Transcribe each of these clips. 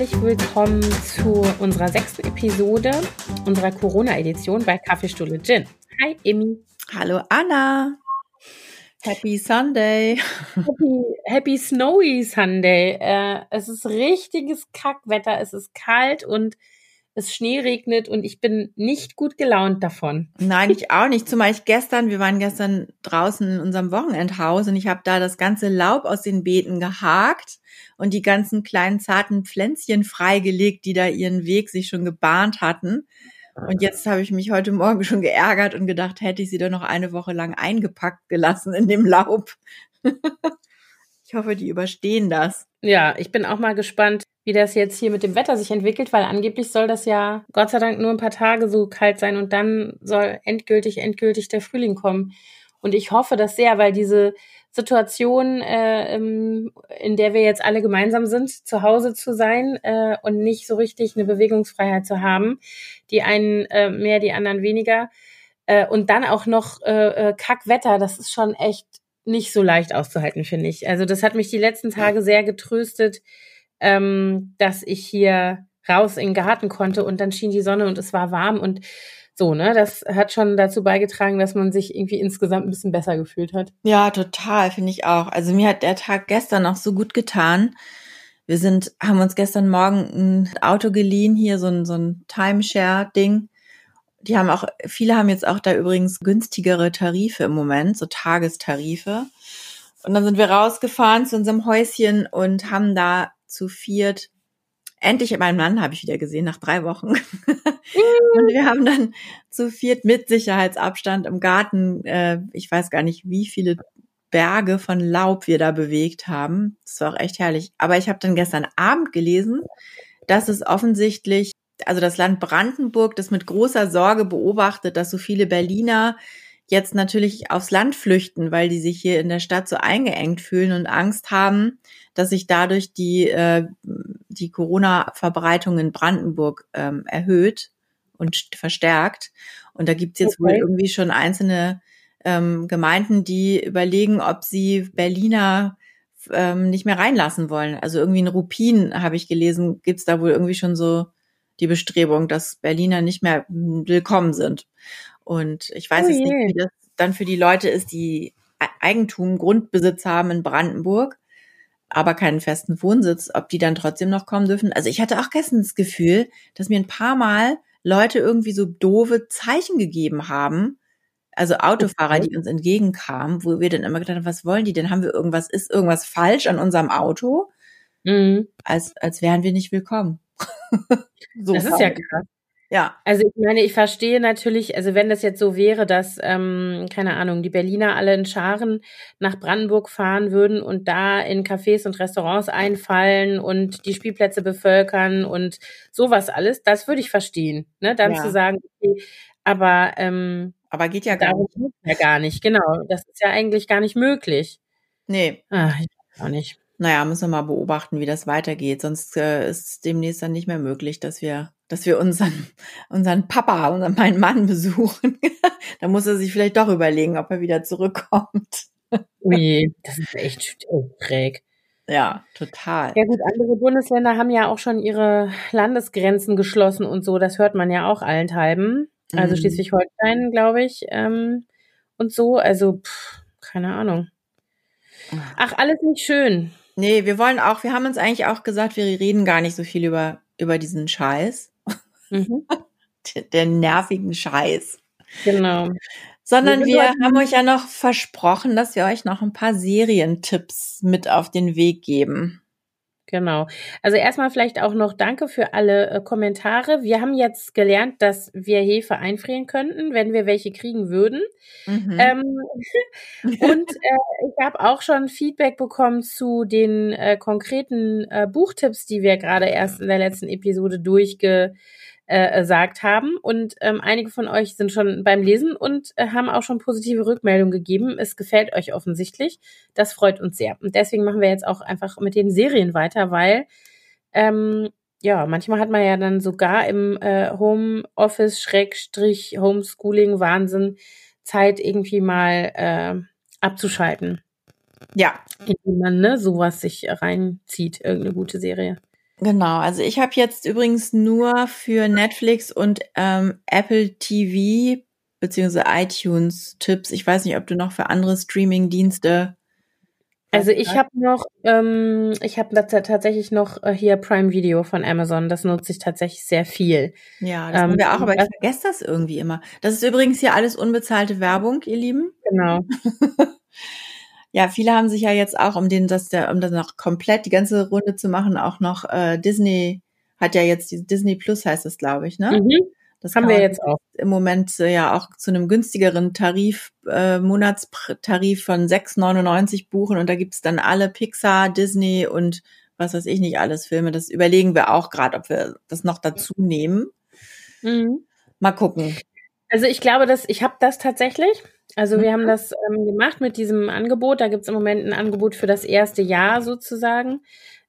herzlich willkommen zu unserer sechsten Episode unserer Corona-Edition bei Kaffeestuhle Gin. Hi, Emmy. Hallo, Anna. Happy Sunday. Happy, happy Snowy Sunday. Äh, es ist richtiges Kackwetter. Es ist kalt und es Schnee regnet und ich bin nicht gut gelaunt davon. Nein, ich auch nicht. Zumal ich gestern, wir waren gestern draußen in unserem Wochenendhaus und ich habe da das ganze Laub aus den Beeten gehakt und die ganzen kleinen zarten Pflänzchen freigelegt, die da ihren Weg sich schon gebahnt hatten. Und jetzt habe ich mich heute Morgen schon geärgert und gedacht, hätte ich sie doch noch eine Woche lang eingepackt gelassen in dem Laub. ich hoffe, die überstehen das. Ja, ich bin auch mal gespannt, wie das jetzt hier mit dem Wetter sich entwickelt, weil angeblich soll das ja Gott sei Dank nur ein paar Tage so kalt sein und dann soll endgültig, endgültig der Frühling kommen. Und ich hoffe das sehr, weil diese Situation, äh, in der wir jetzt alle gemeinsam sind, zu Hause zu sein äh, und nicht so richtig eine Bewegungsfreiheit zu haben, die einen äh, mehr, die anderen weniger, äh, und dann auch noch äh, äh Kackwetter, das ist schon echt nicht so leicht auszuhalten, finde ich. Also das hat mich die letzten Tage sehr getröstet, ähm, dass ich hier raus in den Garten konnte und dann schien die Sonne und es war warm und so, ne? Das hat schon dazu beigetragen, dass man sich irgendwie insgesamt ein bisschen besser gefühlt hat. Ja, total, finde ich auch. Also mir hat der Tag gestern auch so gut getan. Wir sind, haben uns gestern Morgen ein Auto geliehen, hier so ein, so ein Timeshare-Ding. Die haben auch, viele haben jetzt auch da übrigens günstigere Tarife im Moment, so Tagestarife. Und dann sind wir rausgefahren zu unserem Häuschen und haben da zu viert. Endlich meinen Mann habe ich wieder gesehen nach drei Wochen. und wir haben dann zu viert mit Sicherheitsabstand im Garten, äh, ich weiß gar nicht, wie viele Berge von Laub wir da bewegt haben. Das war auch echt herrlich. Aber ich habe dann gestern Abend gelesen, dass es offensichtlich, also das Land Brandenburg, das mit großer Sorge beobachtet, dass so viele Berliner jetzt natürlich aufs Land flüchten, weil die sich hier in der Stadt so eingeengt fühlen und Angst haben, dass sich dadurch die, äh, die Corona-Verbreitung in Brandenburg ähm, erhöht und verstärkt. Und da gibt's jetzt okay. wohl irgendwie schon einzelne ähm, Gemeinden, die überlegen, ob sie Berliner ähm, nicht mehr reinlassen wollen. Also irgendwie in Rupin, habe ich gelesen, gibt's da wohl irgendwie schon so die Bestrebung, dass Berliner nicht mehr willkommen sind. Und ich weiß oh jetzt nicht, wie das dann für die Leute ist, die Eigentum, Grundbesitz haben in Brandenburg, aber keinen festen Wohnsitz, ob die dann trotzdem noch kommen dürfen. Also ich hatte auch gestern das Gefühl, dass mir ein paar Mal Leute irgendwie so doofe Zeichen gegeben haben. Also Autofahrer, okay. die uns entgegenkamen, wo wir dann immer gedacht haben, was wollen die denn? Haben wir irgendwas, ist irgendwas falsch an unserem Auto? Mhm. Als, als wären wir nicht willkommen. so das ist ja krass. Ja. Also ich meine, ich verstehe natürlich, also wenn das jetzt so wäre, dass, ähm, keine Ahnung, die Berliner alle in Scharen nach Brandenburg fahren würden und da in Cafés und Restaurants einfallen und die Spielplätze bevölkern und sowas alles, das würde ich verstehen. Ne? Dann ja. zu sagen, okay, aber ähm, aber geht ja gar nicht. Ja gar nicht, genau. Das ist ja eigentlich gar nicht möglich. Nee. Ach, ich weiß auch nicht. Naja, müssen wir mal beobachten, wie das weitergeht. Sonst äh, ist es demnächst dann nicht mehr möglich, dass wir dass wir unseren, unseren Papa, unseren, meinen Mann besuchen. da muss er sich vielleicht doch überlegen, ob er wieder zurückkommt. Ui, das ist echt schräg. Ja, total. Ja gut, andere Bundesländer haben ja auch schon ihre Landesgrenzen geschlossen und so. Das hört man ja auch allenthalben. Also mhm. Schleswig-Holstein, glaube ich, ähm, und so. Also, pff, keine Ahnung. Ach, alles nicht schön. Nee, wir wollen auch, wir haben uns eigentlich auch gesagt, wir reden gar nicht so viel über, über diesen Scheiß. Mhm. Der, der nervigen Scheiß. Genau. Sondern wir haben euch ja noch versprochen, dass wir euch noch ein paar Serientipps mit auf den Weg geben. Genau. Also erstmal vielleicht auch noch Danke für alle äh, Kommentare. Wir haben jetzt gelernt, dass wir Hefe einfrieren könnten, wenn wir welche kriegen würden. Mhm. Ähm, und äh, ich habe auch schon Feedback bekommen zu den äh, konkreten äh, Buchtipps, die wir gerade erst in der letzten Episode durchge äh, sagt haben. Und ähm, einige von euch sind schon beim Lesen und äh, haben auch schon positive Rückmeldungen gegeben. Es gefällt euch offensichtlich. Das freut uns sehr. Und deswegen machen wir jetzt auch einfach mit den Serien weiter, weil ähm, ja, manchmal hat man ja dann sogar im äh, Homeoffice, Schrägstrich, Homeschooling, Wahnsinn, Zeit irgendwie mal äh, abzuschalten. Ja. Indem man ne, sowas sich reinzieht, irgendeine gute Serie. Genau, also ich habe jetzt übrigens nur für Netflix und ähm, Apple TV beziehungsweise iTunes Tipps. Ich weiß nicht, ob du noch für andere Streaming-Dienste. Also ich habe noch, ähm, ich habe tatsächlich noch äh, hier Prime Video von Amazon. Das nutze ich tatsächlich sehr viel. Ja, das ähm, wir auch, aber ich vergesse das irgendwie immer. Das ist übrigens hier alles unbezahlte Werbung, ihr Lieben. Genau. Ja, viele haben sich ja jetzt auch, um den, das, der, um das noch komplett die ganze Runde zu machen, auch noch äh, Disney hat ja jetzt die Disney Plus heißt es, glaube ich, ne? Mhm. Das haben wir jetzt auch. Im Moment äh, ja auch zu einem günstigeren Tarif, äh, Monatstarif von 6,99 buchen und da gibt's dann alle Pixar, Disney und was weiß ich nicht alles Filme. Das überlegen wir auch gerade, ob wir das noch dazu nehmen. Mhm. Mal gucken. Also ich glaube, dass ich habe das tatsächlich. Also wir haben mhm. das ähm, gemacht mit diesem Angebot. Da gibt es im Moment ein Angebot für das erste Jahr sozusagen.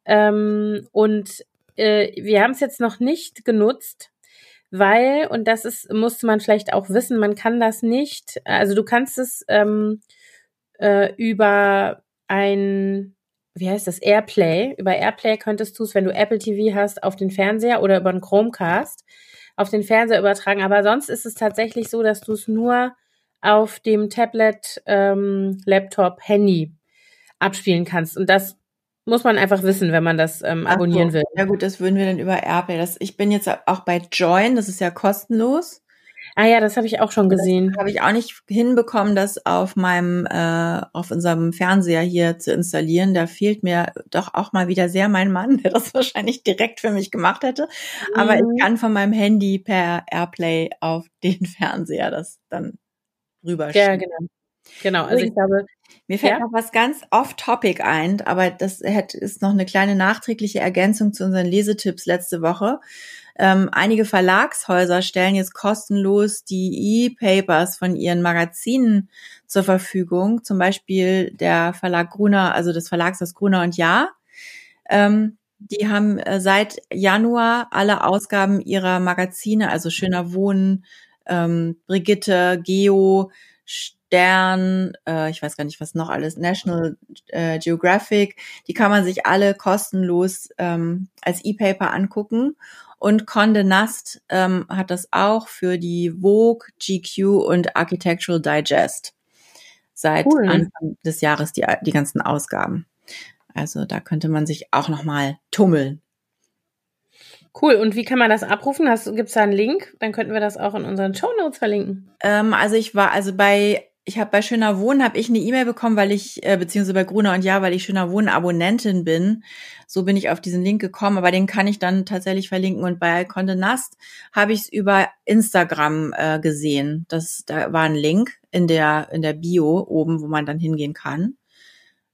Ähm, und äh, wir haben es jetzt noch nicht genutzt, weil, und das ist, musste man vielleicht auch wissen, man kann das nicht, also du kannst es ähm, äh, über ein, wie heißt das, Airplay, über Airplay könntest du es, wenn du Apple TV hast, auf den Fernseher oder über einen Chromecast auf den Fernseher übertragen. Aber sonst ist es tatsächlich so, dass du es nur auf dem Tablet, ähm, Laptop, Handy abspielen kannst. Und das muss man einfach wissen, wenn man das ähm, abonnieren so. will. Ja gut, das würden wir dann über Airplay. Das, ich bin jetzt auch bei Join, das ist ja kostenlos. Ah ja, das habe ich auch schon gesehen. Habe ich auch nicht hinbekommen, das auf meinem, äh, auf unserem Fernseher hier zu installieren. Da fehlt mir doch auch mal wieder sehr mein Mann, der das wahrscheinlich direkt für mich gemacht hätte. Mhm. Aber ich mhm. kann von meinem Handy per Airplay auf den Fernseher das dann rüberschieben. Ja, genau. Genau, also ich glaube, mir fällt ja? noch was ganz off-topic ein, aber das ist noch eine kleine nachträgliche Ergänzung zu unseren Lesetipps letzte Woche. Ähm, einige Verlagshäuser stellen jetzt kostenlos die E-Papers von ihren Magazinen zur Verfügung. Zum Beispiel der Verlag Gruner, also des Verlags das Gruner und Jahr. Ähm, die haben äh, seit Januar alle Ausgaben ihrer Magazine, also Schöner Wohnen, ähm, Brigitte, Geo, Stern, äh, ich weiß gar nicht, was noch alles, National äh, Geographic, die kann man sich alle kostenlos ähm, als E-Paper angucken. Und Conde Nast ähm, hat das auch für die Vogue, GQ und Architectural Digest seit cool. Anfang des Jahres die, die ganzen Ausgaben. Also da könnte man sich auch noch mal tummeln. Cool. Und wie kann man das abrufen? Gibt es da einen Link? Dann könnten wir das auch in unseren Show Notes verlinken. Ähm, also ich war, also bei, ich habe bei Schöner Wohnen habe ich eine E-Mail bekommen, weil ich, äh, beziehungsweise bei Gruner und Ja, weil ich Schöner Wohnen Abonnentin bin. So bin ich auf diesen Link gekommen, aber den kann ich dann tatsächlich verlinken. Und bei Conde Nast habe ich es über Instagram äh, gesehen. Das, da war ein Link in der, in der Bio oben, wo man dann hingehen kann.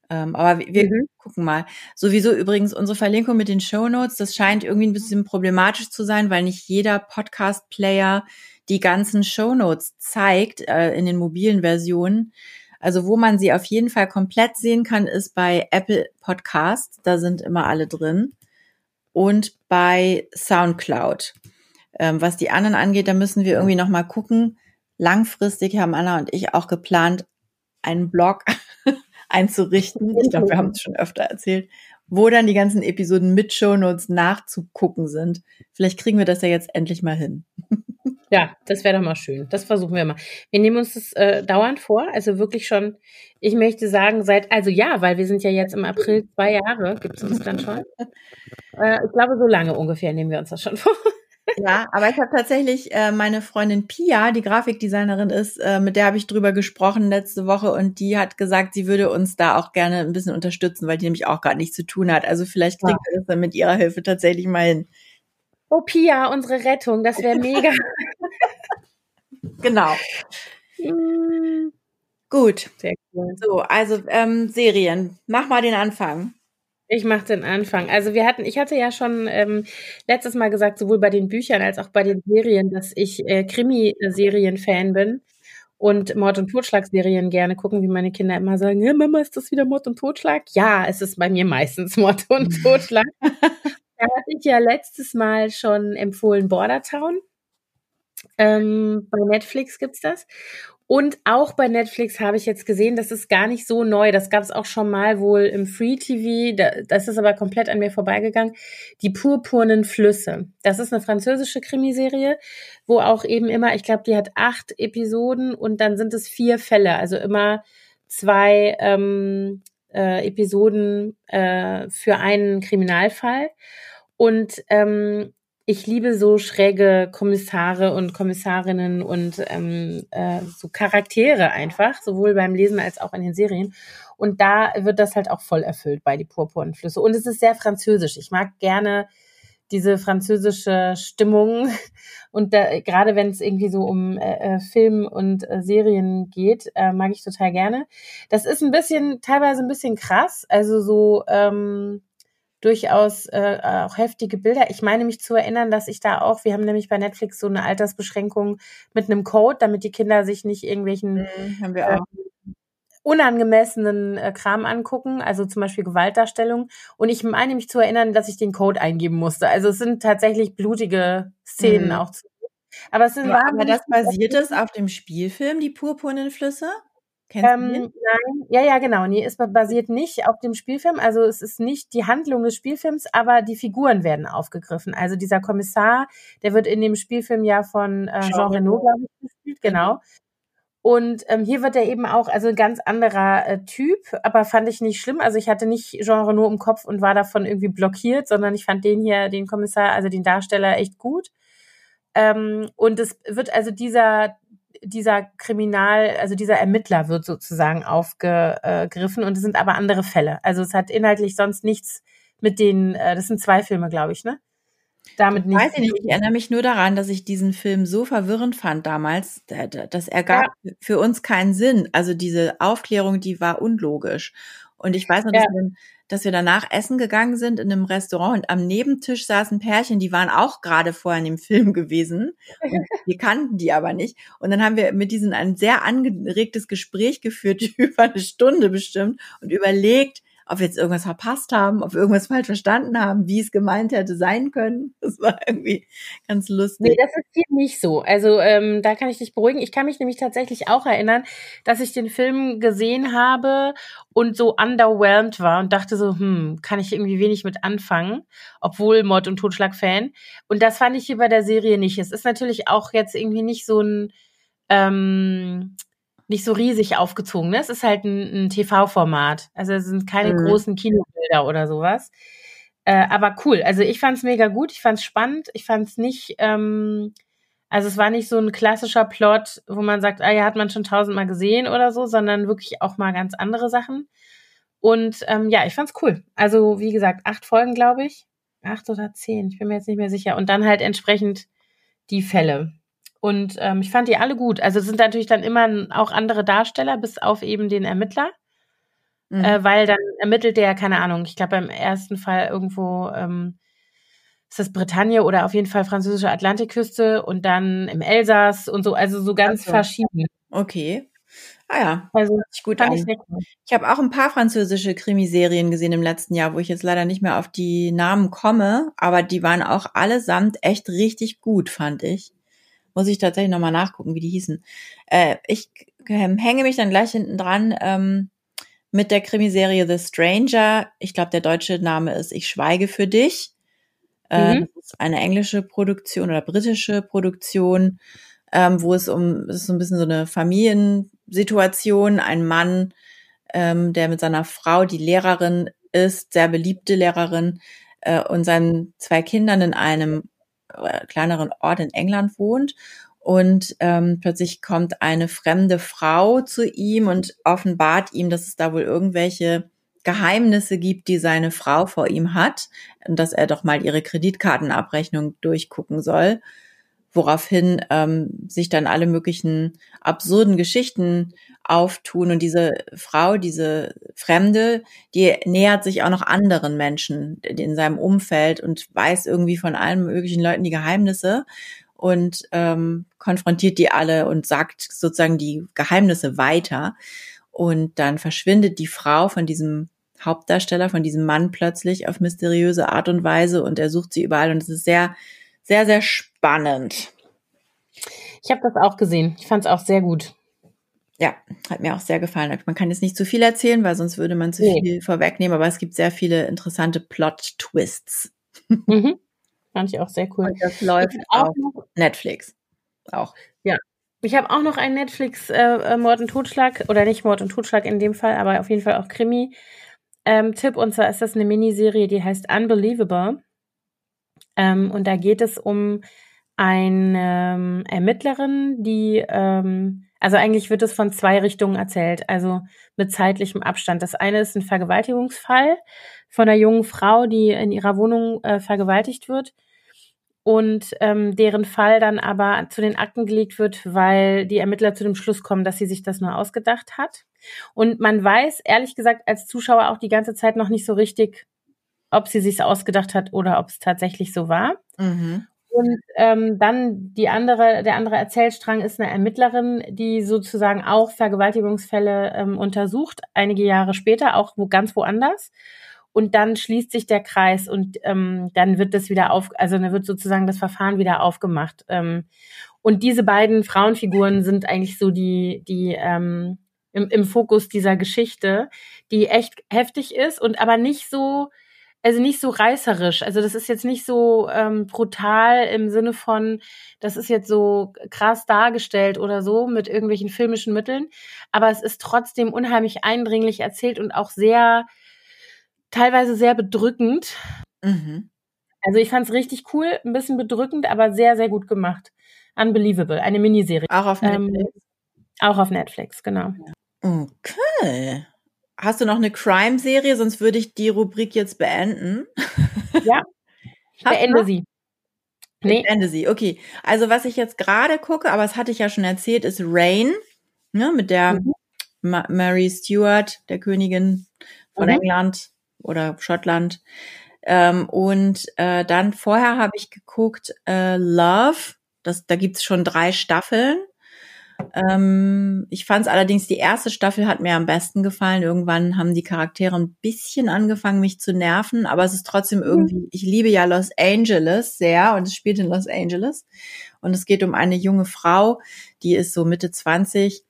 Ähm, aber wir mhm. gucken mal. Sowieso übrigens unsere Verlinkung mit den Show Notes, das scheint irgendwie ein bisschen problematisch zu sein, weil nicht jeder Podcast-Player die ganzen Show Notes zeigt äh, in den mobilen Versionen. Also wo man sie auf jeden Fall komplett sehen kann, ist bei Apple Podcasts. Da sind immer alle drin. Und bei SoundCloud. Ähm, was die anderen angeht, da müssen wir irgendwie noch mal gucken. Langfristig haben Anna und ich auch geplant, einen Blog einzurichten. Ich glaube, wir haben es schon öfter erzählt, wo dann die ganzen Episoden mit Shownotes nachzugucken sind. Vielleicht kriegen wir das ja jetzt endlich mal hin. Ja, das wäre doch mal schön. Das versuchen wir mal. Wir nehmen uns das äh, dauernd vor, also wirklich schon, ich möchte sagen, seit, also ja, weil wir sind ja jetzt im April zwei Jahre, gibt es uns dann schon. Äh, ich glaube, so lange ungefähr nehmen wir uns das schon vor. Ja, aber ich habe tatsächlich äh, meine Freundin Pia, die Grafikdesignerin ist, äh, mit der habe ich drüber gesprochen letzte Woche und die hat gesagt, sie würde uns da auch gerne ein bisschen unterstützen, weil die nämlich auch gerade nichts zu tun hat. Also vielleicht kriegt ja. wir das dann mit ihrer Hilfe tatsächlich mal hin. Oh Pia, unsere Rettung, das wäre mega. genau. Gut. Sehr cool. So, also ähm, Serien. Mach mal den Anfang. Ich mache den Anfang. Also wir hatten, ich hatte ja schon ähm, letztes Mal gesagt, sowohl bei den Büchern als auch bei den Serien, dass ich äh, Krimi-Serien-Fan bin und Mord- und Totschlag-Serien gerne gucken, wie meine Kinder immer sagen, ja, Mama, ist das wieder Mord und Totschlag? Ja, es ist bei mir meistens Mord und Totschlag. da hatte ich ja letztes Mal schon empfohlen Border Town. Ähm, bei Netflix gibt's das. Und auch bei Netflix habe ich jetzt gesehen, das ist gar nicht so neu. Das gab es auch schon mal wohl im Free TV. Das ist aber komplett an mir vorbeigegangen. Die purpurnen Flüsse. Das ist eine französische Krimiserie, wo auch eben immer, ich glaube, die hat acht Episoden und dann sind es vier Fälle. Also immer zwei ähm, äh, Episoden äh, für einen Kriminalfall. Und ähm, ich liebe so schräge Kommissare und Kommissarinnen und ähm, äh, so Charaktere einfach, sowohl beim Lesen als auch in den Serien. Und da wird das halt auch voll erfüllt bei die purpurnen Flüsse. Und es ist sehr französisch. Ich mag gerne diese französische Stimmung und da, gerade wenn es irgendwie so um äh, äh, Film und äh, Serien geht, äh, mag ich total gerne. Das ist ein bisschen teilweise ein bisschen krass, also so ähm, durchaus äh, auch heftige Bilder. Ich meine mich zu erinnern, dass ich da auch, wir haben nämlich bei Netflix so eine Altersbeschränkung mit einem Code, damit die Kinder sich nicht irgendwelchen mhm, äh, unangemessenen äh, Kram angucken, also zum Beispiel Gewaltdarstellung. Und ich meine mich zu erinnern, dass ich den Code eingeben musste. Also es sind tatsächlich blutige Szenen mhm. auch zu aber es sind ja, aber das basiert es auf dem Spielfilm Die purpurnen Flüsse? Kennst ähm, du Nein, ja, ja, genau. Nee, es basiert nicht auf dem Spielfilm. Also es ist nicht die Handlung des Spielfilms, aber die Figuren werden aufgegriffen. Also dieser Kommissar, der wird in dem Spielfilm ja von äh, Jean Reno, glaube ich, gespielt, genau. Und ähm, hier wird er eben auch, also ein ganz anderer äh, Typ, aber fand ich nicht schlimm. Also ich hatte nicht Jean Reno im Kopf und war davon irgendwie blockiert, sondern ich fand den hier, den Kommissar, also den Darsteller echt gut. Ähm, und es wird also dieser dieser Kriminal, also dieser Ermittler wird sozusagen aufgegriffen und es sind aber andere Fälle. Also es hat inhaltlich sonst nichts mit den, äh, das sind zwei Filme, glaube ich, ne? Damit nicht. Weiß ich nicht. Ich erinnere mich nur daran, dass ich diesen Film so verwirrend fand damals, dass er gab ja. für uns keinen Sinn. Also diese Aufklärung, die war unlogisch. Und ich weiß noch, dass, ja. wir, dass wir danach essen gegangen sind in einem Restaurant und am Nebentisch saßen Pärchen, die waren auch gerade vorher in dem Film gewesen. wir kannten die aber nicht. Und dann haben wir mit diesen ein sehr angeregtes Gespräch geführt, über eine Stunde bestimmt und überlegt, ob wir jetzt irgendwas verpasst haben, ob wir irgendwas falsch verstanden haben, wie es gemeint hätte sein können. Das war irgendwie ganz lustig. Nee, das ist hier nicht so. Also ähm, da kann ich dich beruhigen. Ich kann mich nämlich tatsächlich auch erinnern, dass ich den Film gesehen habe und so underwhelmed war und dachte so, hm, kann ich irgendwie wenig mit anfangen, obwohl Mord und Totschlag Fan. Und das fand ich hier bei der Serie nicht. Es ist natürlich auch jetzt irgendwie nicht so ein ähm, nicht so riesig aufgezogen. Ne? Es ist halt ein, ein TV-Format. Also es sind keine mhm. großen Kinobilder oder sowas. Äh, aber cool. Also ich fand es mega gut. Ich fand es spannend. Ich fand es nicht, ähm, also es war nicht so ein klassischer Plot, wo man sagt, ah ja, hat man schon tausendmal gesehen oder so, sondern wirklich auch mal ganz andere Sachen. Und ähm, ja, ich fand's cool. Also wie gesagt, acht Folgen, glaube ich. Acht oder zehn, ich bin mir jetzt nicht mehr sicher. Und dann halt entsprechend die Fälle. Und ähm, ich fand die alle gut. Also es sind natürlich dann immer auch andere Darsteller, bis auf eben den Ermittler. Mhm. Äh, weil dann ermittelt der, keine Ahnung, ich glaube beim ersten Fall irgendwo ähm, ist das Bretagne oder auf jeden Fall französische Atlantikküste und dann im Elsass und so, also so ganz so. verschieden. Okay. Ah ja, also gut an. Ich, ich habe auch ein paar französische Krimiserien gesehen im letzten Jahr, wo ich jetzt leider nicht mehr auf die Namen komme, aber die waren auch allesamt echt richtig gut, fand ich. Muss ich tatsächlich nochmal nachgucken, wie die hießen. Äh, ich äh, hänge mich dann gleich hinten dran ähm, mit der Krimiserie The Stranger. Ich glaube, der deutsche Name ist Ich schweige für dich. Äh, mhm. Das ist eine englische Produktion oder britische Produktion, ähm, wo es um, es ist so ein bisschen so eine Familiensituation. Ein Mann, ähm, der mit seiner Frau, die Lehrerin ist, sehr beliebte Lehrerin, äh, und seinen zwei Kindern in einem kleineren Ort in England wohnt. Und ähm, plötzlich kommt eine fremde Frau zu ihm und offenbart ihm, dass es da wohl irgendwelche Geheimnisse gibt, die seine Frau vor ihm hat und dass er doch mal ihre Kreditkartenabrechnung durchgucken soll woraufhin ähm, sich dann alle möglichen absurden Geschichten auftun und diese Frau, diese Fremde, die nähert sich auch noch anderen Menschen in seinem Umfeld und weiß irgendwie von allen möglichen Leuten die Geheimnisse und ähm, konfrontiert die alle und sagt sozusagen die Geheimnisse weiter. Und dann verschwindet die Frau von diesem Hauptdarsteller, von diesem Mann plötzlich auf mysteriöse Art und Weise und er sucht sie überall und es ist sehr sehr, sehr spannend. Ich habe das auch gesehen. Ich fand es auch sehr gut. Ja, hat mir auch sehr gefallen. Man kann jetzt nicht zu viel erzählen, weil sonst würde man zu nee. viel vorwegnehmen, aber es gibt sehr viele interessante Plot-Twists. Mhm. Fand ich auch sehr cool. Und das läuft auf Netflix. Auch. Ja. Ich habe auch noch einen Netflix äh, äh, Mord und Totschlag, oder nicht Mord und Totschlag in dem Fall, aber auf jeden Fall auch Krimi. Ähm, Tipp, und zwar ist das eine Miniserie, die heißt Unbelievable. Ähm, und da geht es um eine ähm, Ermittlerin, die, ähm, also eigentlich wird es von zwei Richtungen erzählt, also mit zeitlichem Abstand. Das eine ist ein Vergewaltigungsfall von einer jungen Frau, die in ihrer Wohnung äh, vergewaltigt wird und ähm, deren Fall dann aber zu den Akten gelegt wird, weil die Ermittler zu dem Schluss kommen, dass sie sich das nur ausgedacht hat. Und man weiß, ehrlich gesagt, als Zuschauer auch die ganze Zeit noch nicht so richtig, ob sie sich ausgedacht hat oder ob es tatsächlich so war. Mhm. Und ähm, dann die andere, der andere Erzählstrang ist eine Ermittlerin, die sozusagen auch Vergewaltigungsfälle ähm, untersucht, einige Jahre später, auch wo ganz woanders. Und dann schließt sich der Kreis und ähm, dann wird das wieder auf, also dann wird sozusagen das Verfahren wieder aufgemacht. Ähm, und diese beiden Frauenfiguren sind eigentlich so die, die ähm, im, im Fokus dieser Geschichte, die echt heftig ist und aber nicht so, also nicht so reißerisch. Also das ist jetzt nicht so ähm, brutal im Sinne von, das ist jetzt so krass dargestellt oder so mit irgendwelchen filmischen Mitteln, aber es ist trotzdem unheimlich eindringlich erzählt und auch sehr, teilweise sehr bedrückend. Mhm. Also ich fand es richtig cool, ein bisschen bedrückend, aber sehr, sehr gut gemacht. Unbelievable, eine Miniserie. Auch auf ähm, Netflix. Ähm, auch auf Netflix, genau. Okay. Hast du noch eine Crime-Serie? Sonst würde ich die Rubrik jetzt beenden. Ja, ich beende sie. Nee. Ich beende sie, okay. Also was ich jetzt gerade gucke, aber das hatte ich ja schon erzählt, ist Rain, ne, mit der mhm. Ma Mary Stuart, der Königin von mhm. England oder Schottland. Ähm, und äh, dann vorher habe ich geguckt äh, Love, das, da gibt's schon drei Staffeln. Ähm, ich fand es allerdings, die erste Staffel hat mir am besten gefallen. Irgendwann haben die Charaktere ein bisschen angefangen, mich zu nerven, aber es ist trotzdem mhm. irgendwie, ich liebe ja Los Angeles sehr und es spielt in Los Angeles. Und es geht um eine junge Frau, die ist so Mitte 20,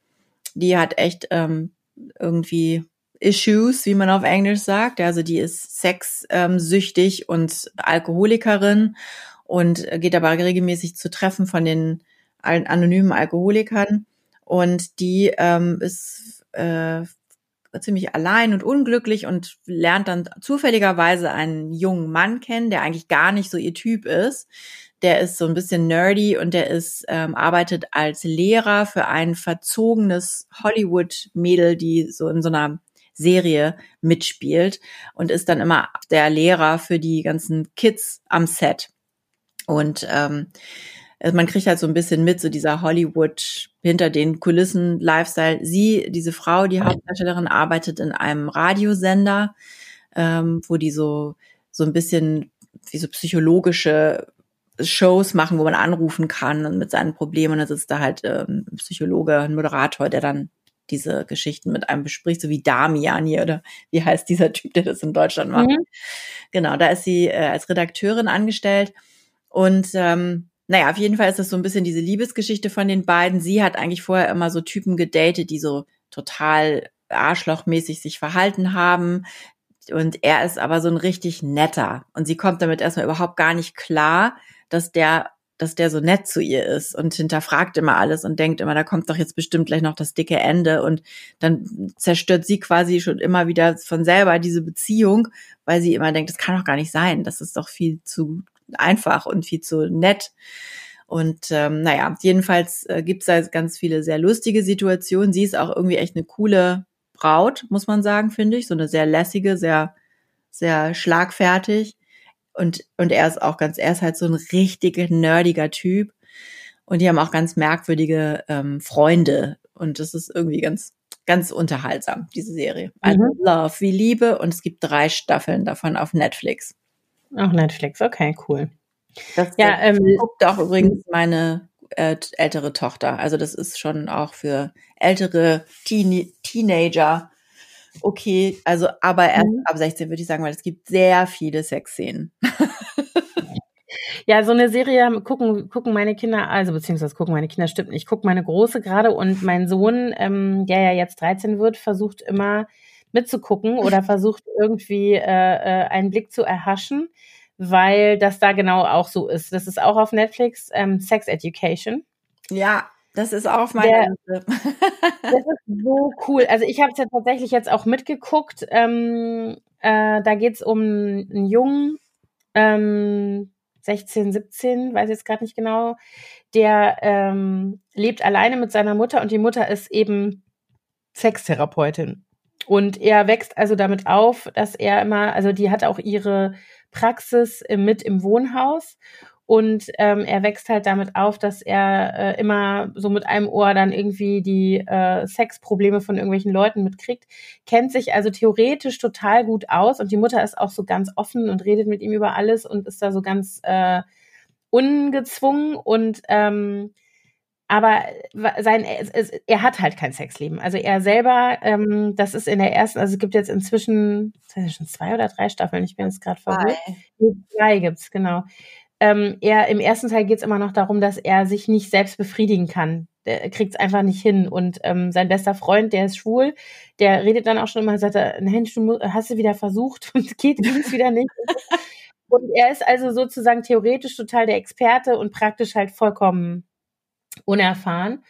die hat echt ähm, irgendwie Issues, wie man auf Englisch sagt. Also die ist sexsüchtig ähm, und Alkoholikerin und geht aber regelmäßig zu Treffen von den anonymen Alkoholikern und die ähm, ist äh, ziemlich allein und unglücklich und lernt dann zufälligerweise einen jungen Mann kennen, der eigentlich gar nicht so ihr Typ ist. Der ist so ein bisschen nerdy und der ist ähm, arbeitet als Lehrer für ein verzogenes Hollywood-Mädel, die so in so einer Serie mitspielt und ist dann immer der Lehrer für die ganzen Kids am Set. Und ähm, also man kriegt halt so ein bisschen mit, so dieser Hollywood hinter den Kulissen Lifestyle. Sie, diese Frau, die Hauptdarstellerin, arbeitet in einem Radiosender, ähm, wo die so, so ein bisschen wie so psychologische Shows machen, wo man anrufen kann und mit seinen Problemen. Und dann sitzt da halt ähm, ein Psychologe, ein Moderator, der dann diese Geschichten mit einem bespricht, so wie Damian hier oder wie heißt dieser Typ, der das in Deutschland macht. Mhm. Genau, da ist sie äh, als Redakteurin angestellt und ähm, naja, auf jeden Fall ist das so ein bisschen diese Liebesgeschichte von den beiden. Sie hat eigentlich vorher immer so Typen gedatet, die so total arschlochmäßig sich verhalten haben. Und er ist aber so ein richtig netter. Und sie kommt damit erstmal überhaupt gar nicht klar, dass der, dass der so nett zu ihr ist und hinterfragt immer alles und denkt immer, da kommt doch jetzt bestimmt gleich noch das dicke Ende. Und dann zerstört sie quasi schon immer wieder von selber diese Beziehung, weil sie immer denkt, das kann doch gar nicht sein. Das ist doch viel zu einfach und viel zu nett. Und ähm, naja, jedenfalls äh, gibt es da ganz viele sehr lustige Situationen. Sie ist auch irgendwie echt eine coole Braut, muss man sagen, finde ich. So eine sehr lässige, sehr, sehr schlagfertig. Und, und er ist auch ganz, er ist halt so ein richtig nerdiger Typ. Und die haben auch ganz merkwürdige ähm, Freunde. Und das ist irgendwie ganz, ganz unterhaltsam, diese Serie. Also mhm. Love wie Liebe. Und es gibt drei Staffeln davon auf Netflix. Auch Netflix, okay, cool. Das ja, ähm, guckt auch übrigens meine äh, ältere Tochter. Also das ist schon auch für ältere Teen Teenager okay. Also aber erst mhm. ab 16 würde ich sagen, weil es gibt sehr viele Sexszenen. Ja, so eine Serie gucken, gucken meine Kinder, also beziehungsweise gucken meine Kinder, stimmt nicht. Ich gucke meine Große gerade und mein Sohn, ähm, der ja jetzt 13 wird, versucht immer mitzugucken oder versucht irgendwie äh, äh, einen Blick zu erhaschen, weil das da genau auch so ist. Das ist auch auf Netflix, ähm, Sex Education. Ja, das ist auch auf meiner Liste. das ist so cool. Also ich habe es ja tatsächlich jetzt auch mitgeguckt. Ähm, äh, da geht es um einen Jungen, ähm, 16, 17, weiß jetzt gerade nicht genau, der ähm, lebt alleine mit seiner Mutter und die Mutter ist eben Sextherapeutin. Und er wächst also damit auf, dass er immer, also die hat auch ihre Praxis mit im Wohnhaus. Und ähm, er wächst halt damit auf, dass er äh, immer so mit einem Ohr dann irgendwie die äh, Sexprobleme von irgendwelchen Leuten mitkriegt, kennt sich also theoretisch total gut aus und die Mutter ist auch so ganz offen und redet mit ihm über alles und ist da so ganz äh, ungezwungen. Und ähm, aber sein es, er hat halt kein Sexleben. Also er selber, ähm, das ist in der ersten, also es gibt jetzt inzwischen, schon zwei oder drei Staffeln, ich bin jetzt gerade verwirrt. Zwei. Drei gibt's genau ähm, er im ersten Teil geht es immer noch darum, dass er sich nicht selbst befriedigen kann. Der kriegt es einfach nicht hin. Und ähm, sein bester Freund, der ist schwul, der redet dann auch schon immer, sagt er, Mensch, du hast du wieder versucht und geht ging's wieder nicht. und er ist also sozusagen theoretisch total der Experte und praktisch halt vollkommen unerfahren.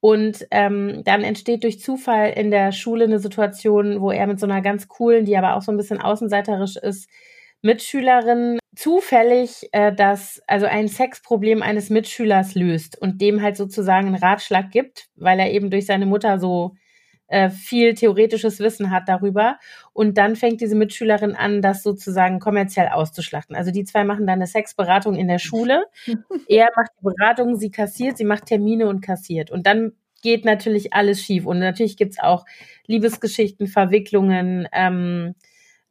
Und ähm, dann entsteht durch Zufall in der Schule eine Situation, wo er mit so einer ganz coolen, die aber auch so ein bisschen außenseiterisch ist, Mitschülerin zufällig äh, das, also ein Sexproblem eines Mitschülers löst und dem halt sozusagen einen Ratschlag gibt, weil er eben durch seine Mutter so viel theoretisches Wissen hat darüber. Und dann fängt diese Mitschülerin an, das sozusagen kommerziell auszuschlachten. Also die zwei machen dann eine Sexberatung in der Schule. er macht die Beratung, sie kassiert, sie macht Termine und kassiert. Und dann geht natürlich alles schief. Und natürlich gibt's auch Liebesgeschichten, Verwicklungen, ähm,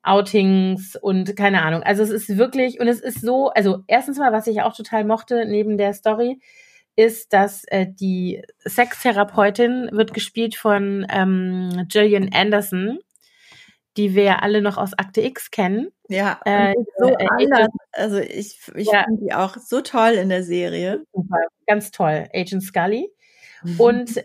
Outings und keine Ahnung. Also es ist wirklich, und es ist so, also erstens mal, was ich auch total mochte neben der Story, ist, dass äh, die Sextherapeutin wird gespielt von ähm, Gillian Anderson, die wir alle noch aus Akte X kennen. Ja, äh, so äh, anders. Also ich, ich ja. finde die auch so toll in der Serie. Super, ganz toll. Agent Scully. Mhm. Und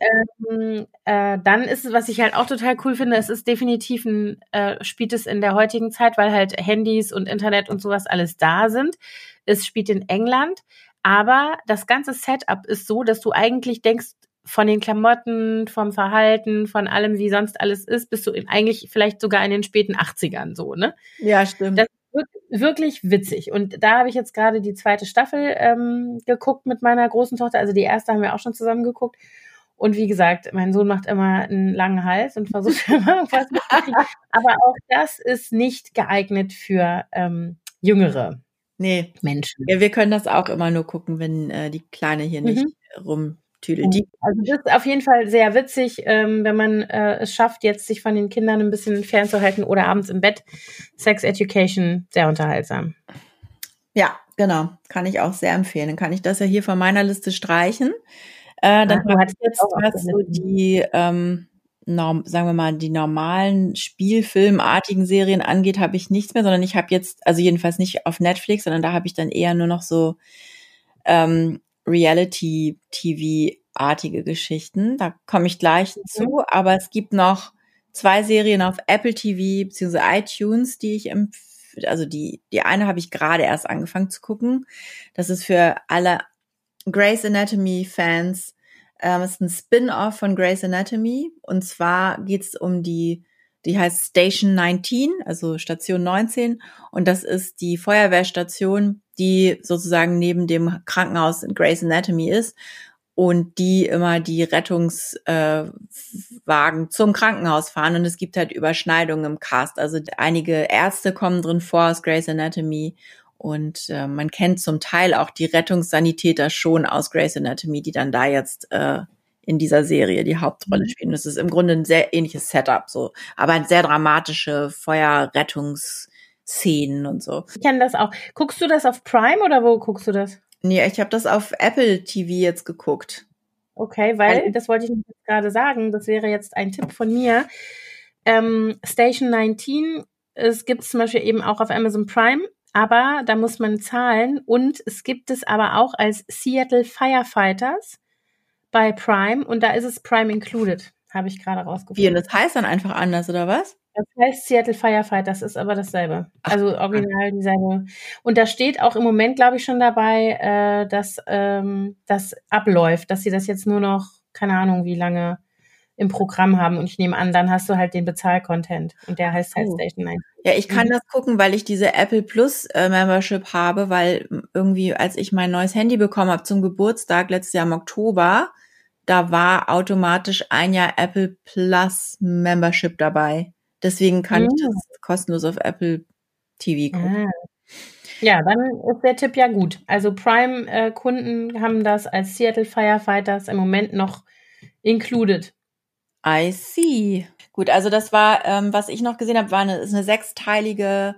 ähm, äh, dann ist es, was ich halt auch total cool finde, es ist definitiv ein, äh, spielt es in der heutigen Zeit, weil halt Handys und Internet und sowas alles da sind. Es spielt in England, aber das ganze Setup ist so, dass du eigentlich denkst, von den Klamotten, vom Verhalten, von allem, wie sonst alles ist, bist du in, eigentlich vielleicht sogar in den späten 80ern so, ne? Ja, stimmt. Das wirklich witzig. Und da habe ich jetzt gerade die zweite Staffel ähm, geguckt mit meiner großen Tochter. Also die erste haben wir auch schon zusammen geguckt. Und wie gesagt, mein Sohn macht immer einen langen Hals und versucht immer irgendwas mitzukriegen. Aber auch das ist nicht geeignet für ähm, jüngere nee. Menschen. Ja, wir können das auch immer nur gucken, wenn äh, die Kleine hier nicht mhm. rum Tüdel. Die also das ist auf jeden Fall sehr witzig, ähm, wenn man äh, es schafft, jetzt sich von den Kindern ein bisschen fernzuhalten oder abends im Bett. Sex Education, sehr unterhaltsam. Ja, genau. Kann ich auch sehr empfehlen. Dann kann ich das ja hier von meiner Liste streichen. Äh, dann ich jetzt, was so die, ähm, norm, sagen wir mal, die normalen Spielfilmartigen Serien angeht, habe ich nichts mehr, sondern ich habe jetzt, also jedenfalls nicht auf Netflix, sondern da habe ich dann eher nur noch so ähm, Reality-TV-artige Geschichten. Da komme ich gleich mhm. zu. Aber es gibt noch zwei Serien auf Apple TV bzw. iTunes, die ich also die, die eine habe ich gerade erst angefangen zu gucken. Das ist für alle Grey's Anatomy Fans. Ähm, ist ein Spin-off von Grey's Anatomy. Und zwar geht es um die die heißt Station 19, also Station 19. Und das ist die Feuerwehrstation, die sozusagen neben dem Krankenhaus in Grey's Anatomy ist und die immer die Rettungswagen äh, zum Krankenhaus fahren. Und es gibt halt Überschneidungen im Cast. Also einige Ärzte kommen drin vor aus Grey's Anatomy und äh, man kennt zum Teil auch die Rettungssanitäter schon aus Grey's Anatomy, die dann da jetzt äh, in dieser Serie die Hauptrolle mhm. spielen. Das ist im Grunde ein sehr ähnliches Setup, so, aber ein sehr dramatische Feuerrettungsszenen und so. Ich kenne das auch. Guckst du das auf Prime oder wo guckst du das? Nee, ich habe das auf Apple TV jetzt geguckt. Okay, weil das wollte ich gerade sagen. Das wäre jetzt ein Tipp von mir. Ähm, Station 19, es gibt zum Beispiel eben auch auf Amazon Prime aber da muss man zahlen und es gibt es aber auch als Seattle Firefighters bei Prime und da ist es Prime included, habe ich gerade rausgefunden. Wie, und das heißt dann einfach anders, oder was? Das heißt Seattle Firefighters, ist aber dasselbe. Also original dieselbe. Und da steht auch im Moment, glaube ich, schon dabei, äh, dass ähm, das abläuft, dass sie das jetzt nur noch, keine Ahnung, wie lange im Programm haben. Und ich nehme an, dann hast du halt den Bezahl-Content. Und der heißt halt oh. Station 9. Ja, ich kann mhm. das gucken, weil ich diese Apple Plus äh, Membership habe, weil irgendwie, als ich mein neues Handy bekommen habe zum Geburtstag letztes Jahr im Oktober, da war automatisch ein Jahr Apple Plus Membership dabei. Deswegen kann mhm. ich das kostenlos auf Apple TV gucken. Ah. Ja, dann ist der Tipp ja gut. Also Prime-Kunden äh, haben das als Seattle Firefighters im Moment noch included. I see. Gut, also das war, ähm, was ich noch gesehen habe, war eine, ist eine sechsteilige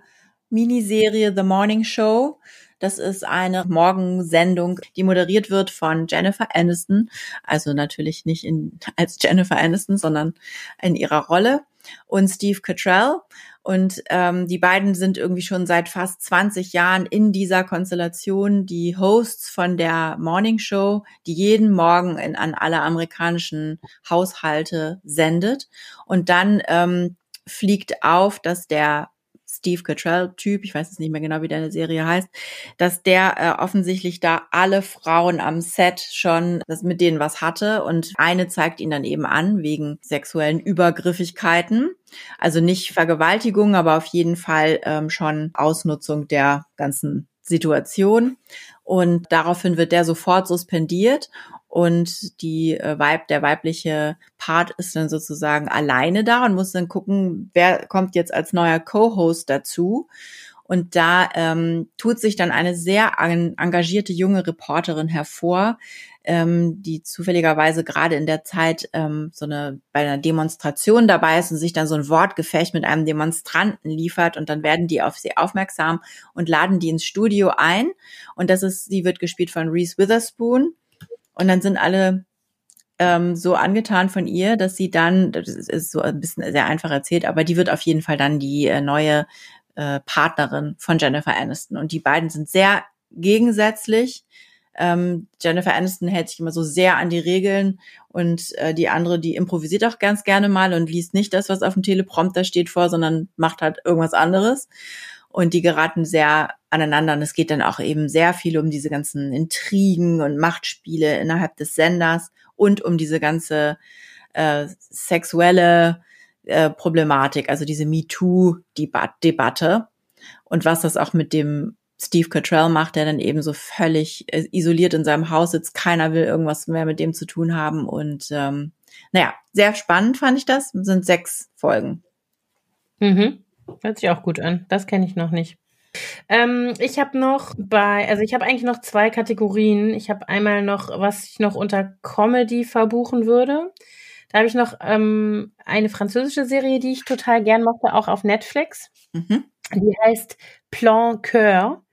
Miniserie The Morning Show. Das ist eine Morgensendung, die moderiert wird von Jennifer Aniston. Also natürlich nicht in, als Jennifer Aniston, sondern in ihrer Rolle. Und Steve Cottrell. Und ähm, die beiden sind irgendwie schon seit fast 20 Jahren in dieser Konstellation die Hosts von der Morning Show, die jeden Morgen in, an alle amerikanischen Haushalte sendet. Und dann ähm, fliegt auf, dass der Steve Cottrell-Typ, ich weiß jetzt nicht mehr genau, wie deine Serie heißt, dass der äh, offensichtlich da alle Frauen am Set schon das mit denen was hatte und eine zeigt ihn dann eben an wegen sexuellen Übergriffigkeiten. Also nicht Vergewaltigung, aber auf jeden Fall ähm, schon Ausnutzung der ganzen Situation. Und daraufhin wird der sofort suspendiert und die äh, Weib, der weibliche Part ist dann sozusagen alleine da und muss dann gucken, wer kommt jetzt als neuer Co-Host dazu. Und da ähm, tut sich dann eine sehr engagierte junge Reporterin hervor, ähm, die zufälligerweise gerade in der Zeit ähm, so eine bei einer Demonstration dabei ist und sich dann so ein Wortgefecht mit einem Demonstranten liefert und dann werden die auf sie aufmerksam und laden die ins Studio ein. Und das ist, sie wird gespielt von Reese Witherspoon und dann sind alle ähm, so angetan von ihr, dass sie dann, das ist so ein bisschen sehr einfach erzählt, aber die wird auf jeden Fall dann die äh, neue äh, Partnerin von Jennifer Aniston. Und die beiden sind sehr gegensätzlich. Ähm, Jennifer Aniston hält sich immer so sehr an die Regeln und äh, die andere, die improvisiert auch ganz gerne mal und liest nicht das, was auf dem Teleprompter steht vor, sondern macht halt irgendwas anderes und die geraten sehr aneinander und es geht dann auch eben sehr viel um diese ganzen Intrigen und Machtspiele innerhalb des Senders und um diese ganze äh, sexuelle äh, Problematik, also diese MeToo-Debatte und was das auch mit dem Steve Cottrell macht, der dann eben so völlig äh, isoliert in seinem Haus sitzt. Keiner will irgendwas mehr mit dem zu tun haben. Und ähm, naja, sehr spannend fand ich das. Das sind sechs Folgen. Mhm. Hört sich auch gut an. Das kenne ich noch nicht. Ähm, ich habe noch bei, also ich habe eigentlich noch zwei Kategorien. Ich habe einmal noch, was ich noch unter Comedy verbuchen würde. Da habe ich noch ähm, eine französische Serie, die ich total gern mochte, auch auf Netflix. Mhm. Die heißt Plan Coeur.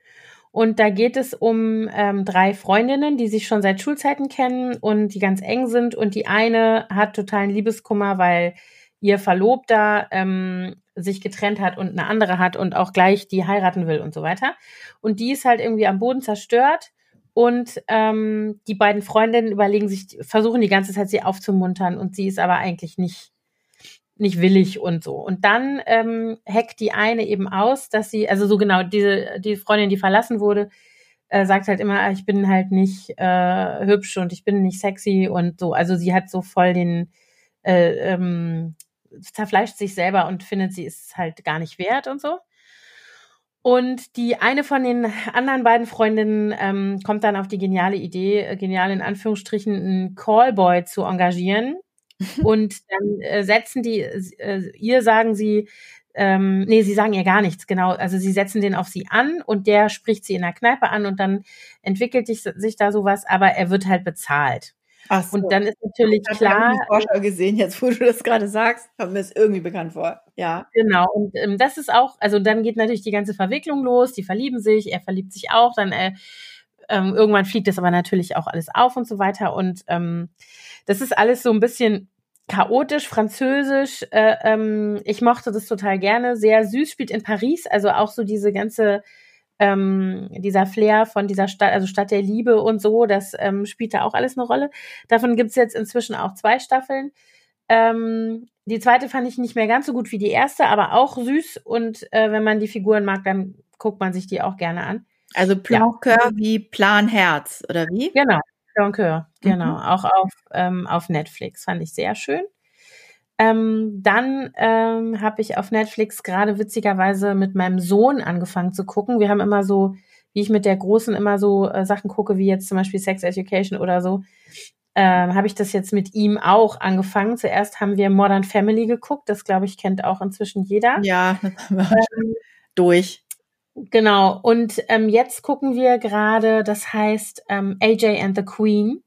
Und da geht es um ähm, drei Freundinnen, die sich schon seit Schulzeiten kennen und die ganz eng sind. Und die eine hat totalen Liebeskummer, weil ihr Verlobter ähm, sich getrennt hat und eine andere hat und auch gleich die heiraten will und so weiter. Und die ist halt irgendwie am Boden zerstört. Und ähm, die beiden Freundinnen überlegen sich, versuchen die ganze Zeit sie aufzumuntern und sie ist aber eigentlich nicht, nicht willig und so. Und dann ähm, hackt die eine eben aus, dass sie, also so genau, diese, die Freundin, die verlassen wurde, äh, sagt halt immer, ich bin halt nicht äh, hübsch und ich bin nicht sexy und so. Also sie hat so voll den äh, ähm, zerfleischt sich selber und findet, sie ist halt gar nicht wert und so. Und die eine von den anderen beiden Freundinnen ähm, kommt dann auf die geniale Idee, äh, genial in Anführungsstrichen, einen Callboy zu engagieren. und dann äh, setzen die, äh, ihr sagen sie, ähm, nee, sie sagen ihr gar nichts, genau. Also sie setzen den auf sie an und der spricht sie in der Kneipe an und dann entwickelt sich, sich da sowas, aber er wird halt bezahlt. Ach so. Und dann ist natürlich ich klar. Ich habe die Vorschau gesehen, jetzt wo du das gerade sagst, kommt mir es irgendwie bekannt vor. Ja. Genau. Und ähm, das ist auch, also dann geht natürlich die ganze Verwicklung los. Die verlieben sich, er verliebt sich auch, dann äh, ähm, irgendwann fliegt das aber natürlich auch alles auf und so weiter. Und ähm, das ist alles so ein bisschen chaotisch, französisch. Äh, ähm, ich mochte das total gerne. Sehr süß, spielt in Paris, also auch so diese ganze ähm, dieser Flair von dieser Stadt, also Stadt der Liebe und so, das ähm, spielt da auch alles eine Rolle. Davon gibt's jetzt inzwischen auch zwei Staffeln. Ähm, die zweite fand ich nicht mehr ganz so gut wie die erste, aber auch süß. Und äh, wenn man die Figuren mag, dann guckt man sich die auch gerne an. Also Plan ja. wie Plan Herz, oder wie? Genau, Plan genau. Mhm. Auch auf, ähm, auf Netflix. Fand ich sehr schön. Ähm, dann ähm, habe ich auf Netflix gerade witzigerweise mit meinem Sohn angefangen zu gucken. Wir haben immer so, wie ich mit der Großen immer so äh, Sachen gucke, wie jetzt zum Beispiel Sex Education oder so, ähm, habe ich das jetzt mit ihm auch angefangen. Zuerst haben wir Modern Family geguckt, das glaube ich kennt auch inzwischen jeder. Ja, ähm, durch. Genau, und ähm, jetzt gucken wir gerade, das heißt ähm, AJ and the Queen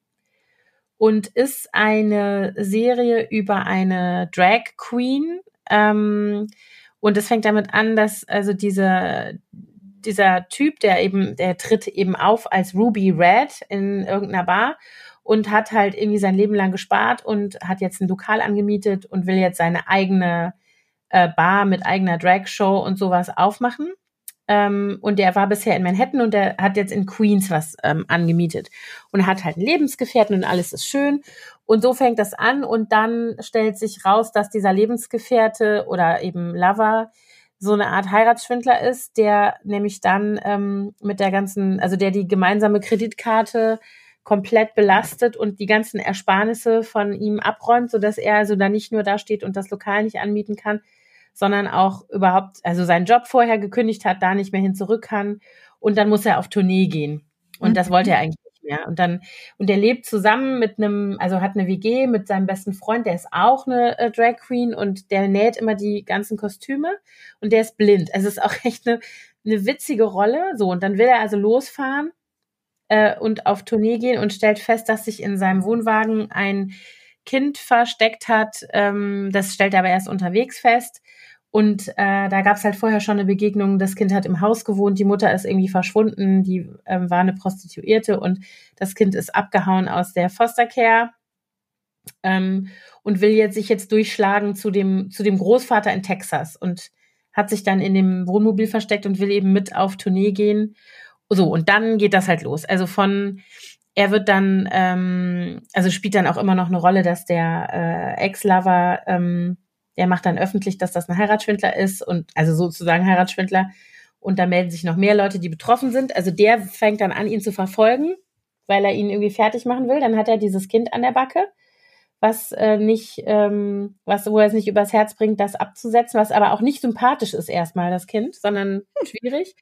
und ist eine Serie über eine Drag Queen. Ähm, und es fängt damit an, dass also diese, dieser Typ, der eben, der tritt eben auf als Ruby Red in irgendeiner Bar und hat halt irgendwie sein Leben lang gespart und hat jetzt ein Lokal angemietet und will jetzt seine eigene äh, Bar mit eigener Drag Show und sowas aufmachen. Ähm, und der war bisher in Manhattan und der hat jetzt in Queens was ähm, angemietet und hat halt einen Lebensgefährten und alles ist schön. Und so fängt das an und dann stellt sich raus, dass dieser Lebensgefährte oder eben Lover so eine Art Heiratsschwindler ist, der nämlich dann ähm, mit der ganzen, also der die gemeinsame Kreditkarte komplett belastet und die ganzen Ersparnisse von ihm abräumt, sodass er also da nicht nur da steht und das Lokal nicht anmieten kann, sondern auch überhaupt, also seinen Job vorher gekündigt hat, da nicht mehr hin zurück kann und dann muss er auf Tournee gehen. Und mhm. das wollte er eigentlich nicht mehr. Und dann, und er lebt zusammen mit einem, also hat eine WG mit seinem besten Freund, der ist auch eine äh, Drag Queen und der näht immer die ganzen Kostüme und der ist blind. Also es ist auch echt eine, eine witzige Rolle. So, und dann will er also losfahren äh, und auf Tournee gehen und stellt fest, dass sich in seinem Wohnwagen ein Kind versteckt hat. Ähm, das stellt er aber erst unterwegs fest. Und äh, da gab es halt vorher schon eine Begegnung. Das Kind hat im Haus gewohnt, die Mutter ist irgendwie verschwunden, die ähm, war eine Prostituierte und das Kind ist abgehauen aus der Fostercare ähm, und will jetzt sich jetzt durchschlagen zu dem zu dem Großvater in Texas und hat sich dann in dem Wohnmobil versteckt und will eben mit auf Tournee gehen. So und dann geht das halt los. Also von er wird dann ähm, also spielt dann auch immer noch eine Rolle, dass der äh, Ex-Lover ähm, der macht dann öffentlich, dass das ein Heiratsschwindler ist und also sozusagen Heiratsschwindler. Und da melden sich noch mehr Leute, die betroffen sind. Also der fängt dann an, ihn zu verfolgen, weil er ihn irgendwie fertig machen will. Dann hat er dieses Kind an der Backe, was äh, nicht, ähm, was, wo er es nicht übers Herz bringt, das abzusetzen, was aber auch nicht sympathisch ist erstmal, das Kind, sondern schwierig.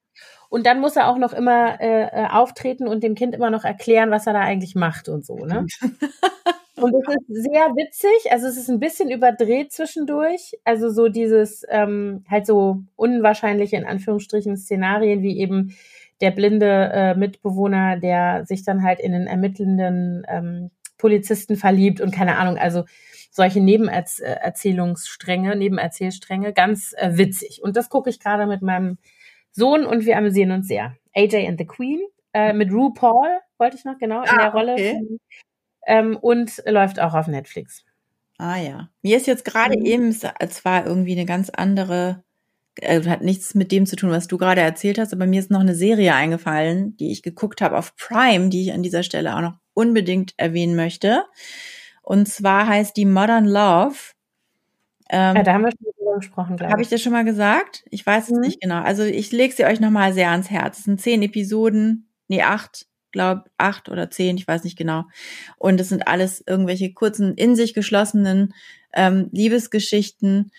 Und dann muss er auch noch immer äh, äh auftreten und dem Kind immer noch erklären, was er da eigentlich macht und so, ne? Und es ist sehr witzig, also es ist ein bisschen überdreht zwischendurch. Also so dieses ähm, halt so unwahrscheinliche in Anführungsstrichen Szenarien wie eben der blinde äh, Mitbewohner, der sich dann halt in den ermittelnden ähm, Polizisten verliebt und keine Ahnung, also solche Nebenerzählungsstränge, Nebenerzählstränge, ganz äh, witzig. Und das gucke ich gerade mit meinem Sohn und wir amüsieren uns sehr. AJ and the Queen äh, mit RuPaul wollte ich noch genau in ah, der Rolle okay. von ähm, und läuft auch auf Netflix. Ah ja. Mir ist jetzt gerade mhm. eben zwar irgendwie eine ganz andere, äh, hat nichts mit dem zu tun, was du gerade erzählt hast, aber mir ist noch eine Serie eingefallen, die ich geguckt habe auf Prime, die ich an dieser Stelle auch noch unbedingt erwähnen möchte. Und zwar heißt die Modern Love. Ähm, ja, da haben wir schon drüber gesprochen, glaube ich. Habe ich das schon mal gesagt? Ich weiß es mhm. nicht genau. Also ich lege sie euch nochmal sehr ans Herz. Es sind zehn Episoden, nee, acht glaube acht oder zehn, ich weiß nicht genau. Und es sind alles irgendwelche kurzen, in sich geschlossenen ähm, Liebesgeschichten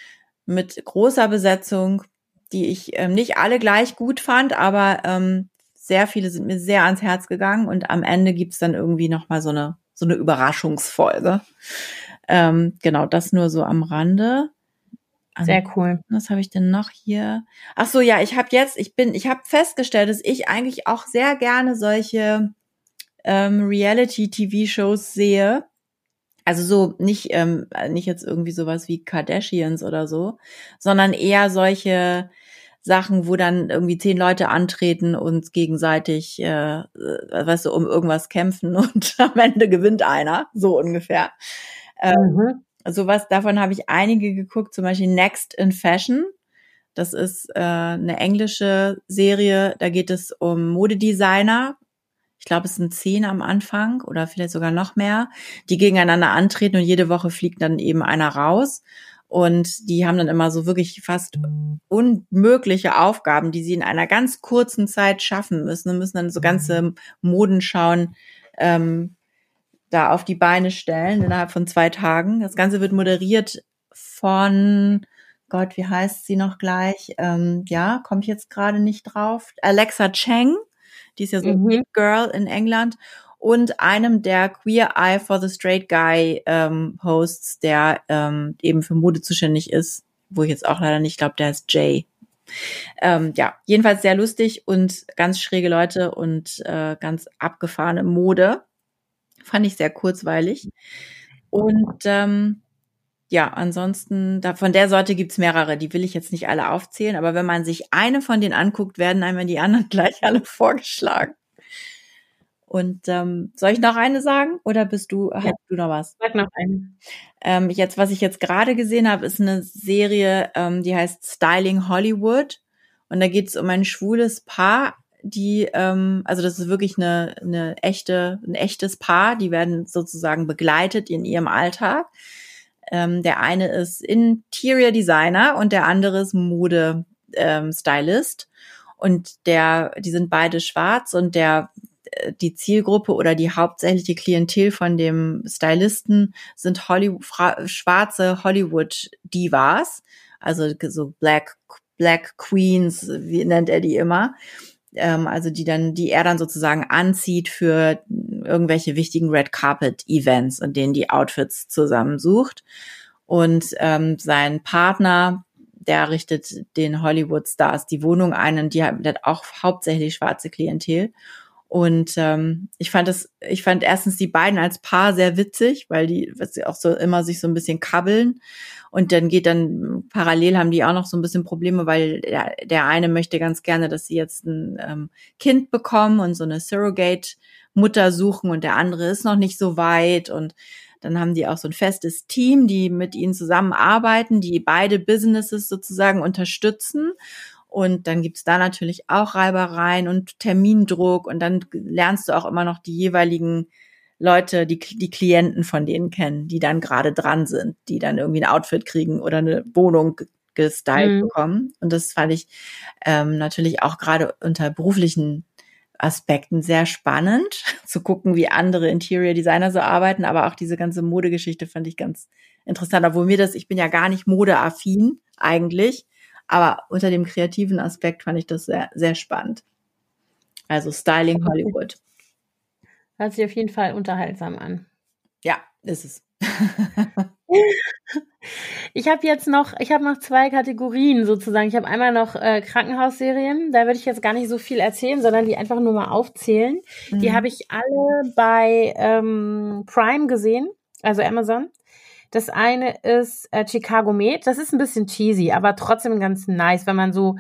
mit großer Besetzung, die ich ähm, nicht alle gleich gut fand, aber ähm, sehr viele sind mir sehr ans Herz gegangen und am Ende gibt's dann irgendwie nochmal so eine, so eine Überraschungsfolge. Ähm, genau, das nur so am Rande. Sehr cool. Was habe ich denn noch hier? Ach so, ja, ich habe jetzt, ich bin, ich habe festgestellt, dass ich eigentlich auch sehr gerne solche ähm, Reality-TV-Shows sehe. Also so nicht ähm, nicht jetzt irgendwie sowas wie Kardashians oder so, sondern eher solche Sachen, wo dann irgendwie zehn Leute antreten und gegenseitig, äh, äh weißt du, um irgendwas kämpfen und am Ende gewinnt einer, so ungefähr. Ähm, mhm sowas, davon habe ich einige geguckt, zum Beispiel Next in Fashion. Das ist äh, eine englische Serie. Da geht es um Modedesigner. Ich glaube, es sind zehn am Anfang oder vielleicht sogar noch mehr, die gegeneinander antreten und jede Woche fliegt dann eben einer raus. Und die haben dann immer so wirklich fast unmögliche Aufgaben, die sie in einer ganz kurzen Zeit schaffen müssen und müssen dann so ganze Modenschauen ähm, da auf die Beine stellen innerhalb von zwei Tagen. Das Ganze wird moderiert von Gott, wie heißt sie noch gleich? Ähm, ja, komme ich jetzt gerade nicht drauf. Alexa Cheng, die ist ja so mhm. ein Girl in England und einem der Queer Eye for the Straight Guy ähm, Hosts, der ähm, eben für Mode zuständig ist, wo ich jetzt auch leider nicht glaube, der ist Jay. Ähm, ja, jedenfalls sehr lustig und ganz schräge Leute und äh, ganz abgefahrene Mode. Fand ich sehr kurzweilig. Und ähm, ja, ansonsten, da, von der Sorte gibt's mehrere, die will ich jetzt nicht alle aufzählen, aber wenn man sich eine von denen anguckt, werden einem die anderen gleich alle vorgeschlagen. Und ähm, soll ich noch eine sagen oder bist du, ja. hast du noch was? Sag noch eine. Ähm, jetzt, was ich jetzt gerade gesehen habe, ist eine Serie, ähm, die heißt Styling Hollywood. Und da geht's um ein schwules Paar, die, ähm, also das ist wirklich eine, eine echte, ein echtes Paar, die werden sozusagen begleitet in ihrem Alltag. Ähm, der eine ist Interior Designer und der andere ist Mode ähm, Stylist. Und der, die sind beide schwarz und der, die Zielgruppe oder die hauptsächliche Klientel von dem Stylisten sind Hollywood, schwarze Hollywood Divas, also so Black, Black Queens, wie nennt er die immer ähm, also die dann, die er dann sozusagen anzieht für irgendwelche wichtigen Red Carpet Events, in denen die Outfits zusammensucht. Und ähm, sein Partner, der richtet den Hollywood Stars die Wohnung ein und die hat auch hauptsächlich schwarze Klientel. Und ähm, ich fand das, ich fand erstens die beiden als Paar sehr witzig, weil die was sie auch so immer sich so ein bisschen kabbeln. Und dann geht dann parallel haben die auch noch so ein bisschen Probleme, weil der, der eine möchte ganz gerne, dass sie jetzt ein ähm, Kind bekommen und so eine Surrogate-Mutter suchen und der andere ist noch nicht so weit. Und dann haben die auch so ein festes Team, die mit ihnen zusammenarbeiten, die beide Businesses sozusagen unterstützen. Und dann gibt's da natürlich auch Reibereien und Termindruck und dann lernst du auch immer noch die jeweiligen Leute, die, die Klienten von denen kennen, die dann gerade dran sind, die dann irgendwie ein Outfit kriegen oder eine Wohnung gestylt mhm. bekommen. Und das fand ich ähm, natürlich auch gerade unter beruflichen Aspekten sehr spannend, zu gucken, wie andere Interior Designer so arbeiten, aber auch diese ganze Modegeschichte fand ich ganz interessant, obwohl mir das, ich bin ja gar nicht modeaffin eigentlich, aber unter dem kreativen Aspekt fand ich das sehr, sehr spannend. Also Styling Hollywood. Hört sich auf jeden Fall unterhaltsam an. Ja, ist es. ich habe jetzt noch, ich habe noch zwei Kategorien sozusagen. Ich habe einmal noch äh, Krankenhausserien. Da würde ich jetzt gar nicht so viel erzählen, sondern die einfach nur mal aufzählen. Mhm. Die habe ich alle bei ähm, Prime gesehen, also Amazon. Das eine ist äh, Chicago Med. Das ist ein bisschen cheesy, aber trotzdem ganz nice, wenn man so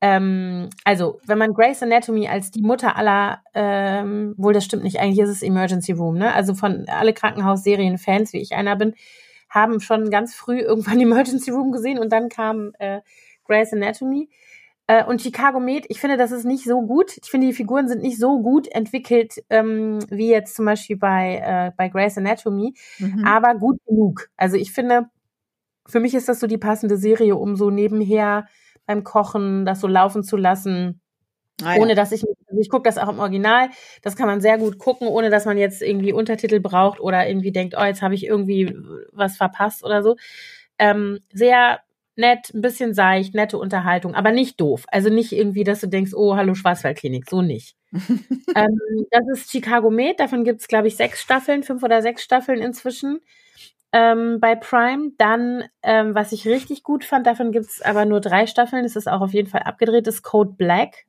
ähm, also, wenn man Grace Anatomy als die Mutter aller, ähm, wohl das stimmt nicht, eigentlich ist es Emergency Room, ne? Also von alle Krankenhausserien-Fans, wie ich einer bin, haben schon ganz früh irgendwann Emergency Room gesehen und dann kam äh, Grace Anatomy. Äh, und Chicago Med, ich finde, das ist nicht so gut. Ich finde, die Figuren sind nicht so gut entwickelt, ähm, wie jetzt zum Beispiel bei, äh, bei Grace Anatomy, mhm. aber gut genug. Also ich finde, für mich ist das so die passende Serie, um so nebenher beim Kochen, das so laufen zu lassen. Ah, ja. Ohne dass ich, also ich gucke das auch im Original, das kann man sehr gut gucken, ohne dass man jetzt irgendwie Untertitel braucht oder irgendwie denkt, oh, jetzt habe ich irgendwie was verpasst oder so. Ähm, sehr nett, ein bisschen seicht, nette Unterhaltung, aber nicht doof. Also nicht irgendwie, dass du denkst, oh, hallo Schwarzwaldklinik, so nicht. ähm, das ist Chicago Med, davon gibt es, glaube ich, sechs Staffeln, fünf oder sechs Staffeln inzwischen ähm, bei Prime. Dann, ähm, was ich richtig gut fand, davon gibt's aber nur drei Staffeln, das ist auch auf jeden Fall abgedreht, ist Code Black.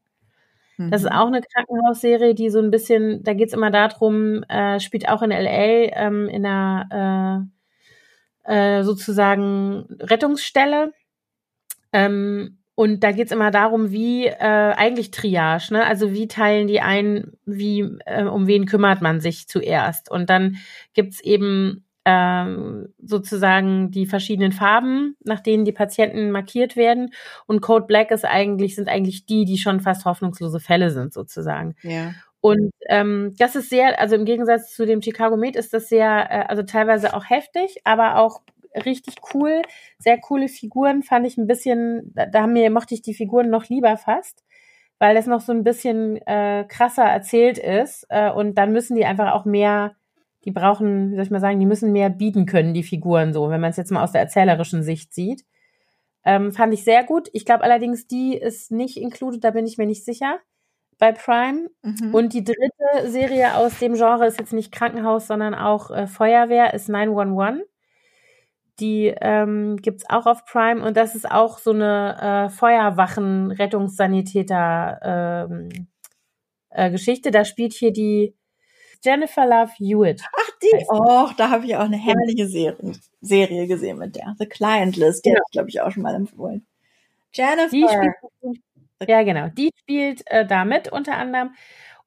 Mhm. Das ist mhm. auch eine Krankenhausserie, die so ein bisschen, da geht's immer darum, äh, spielt auch in LA ähm, in einer äh, äh, sozusagen Rettungsstelle. Ähm, und da geht's immer darum, wie äh, eigentlich Triage, ne? Also wie teilen die ein, wie, äh, um wen kümmert man sich zuerst? Und dann gibt's eben ähm, sozusagen die verschiedenen Farben, nach denen die Patienten markiert werden. Und Code Black ist eigentlich, sind eigentlich die, die schon fast hoffnungslose Fälle sind, sozusagen. Ja. Und ähm, das ist sehr, also im Gegensatz zu dem Chicago Med ist das sehr, äh, also teilweise auch heftig, aber auch richtig cool. Sehr coole Figuren fand ich ein bisschen, da, da mir, mochte ich die Figuren noch lieber fast, weil das noch so ein bisschen äh, krasser erzählt ist. Äh, und dann müssen die einfach auch mehr, die brauchen, wie soll ich mal sagen, die müssen mehr bieten können, die Figuren so, wenn man es jetzt mal aus der erzählerischen Sicht sieht. Ähm, fand ich sehr gut. Ich glaube allerdings, die ist nicht included, da bin ich mir nicht sicher bei Prime. Mhm. Und die dritte Serie aus dem Genre ist jetzt nicht Krankenhaus, sondern auch äh, Feuerwehr, ist 911. Die ähm, gibt auch auf Prime und das ist auch so eine äh, Feuerwachen-Rettungssanitäter-Geschichte. Ähm, äh, da spielt hier die Jennifer Love Hewitt. Ach, die, oh, da habe ich auch eine herrliche Serie, Serie gesehen mit der. The Client List, die ja. habe ich, glaube ich, auch schon mal empfohlen. Jennifer. Die spielt, ja, genau. Die spielt äh, da mit unter anderem.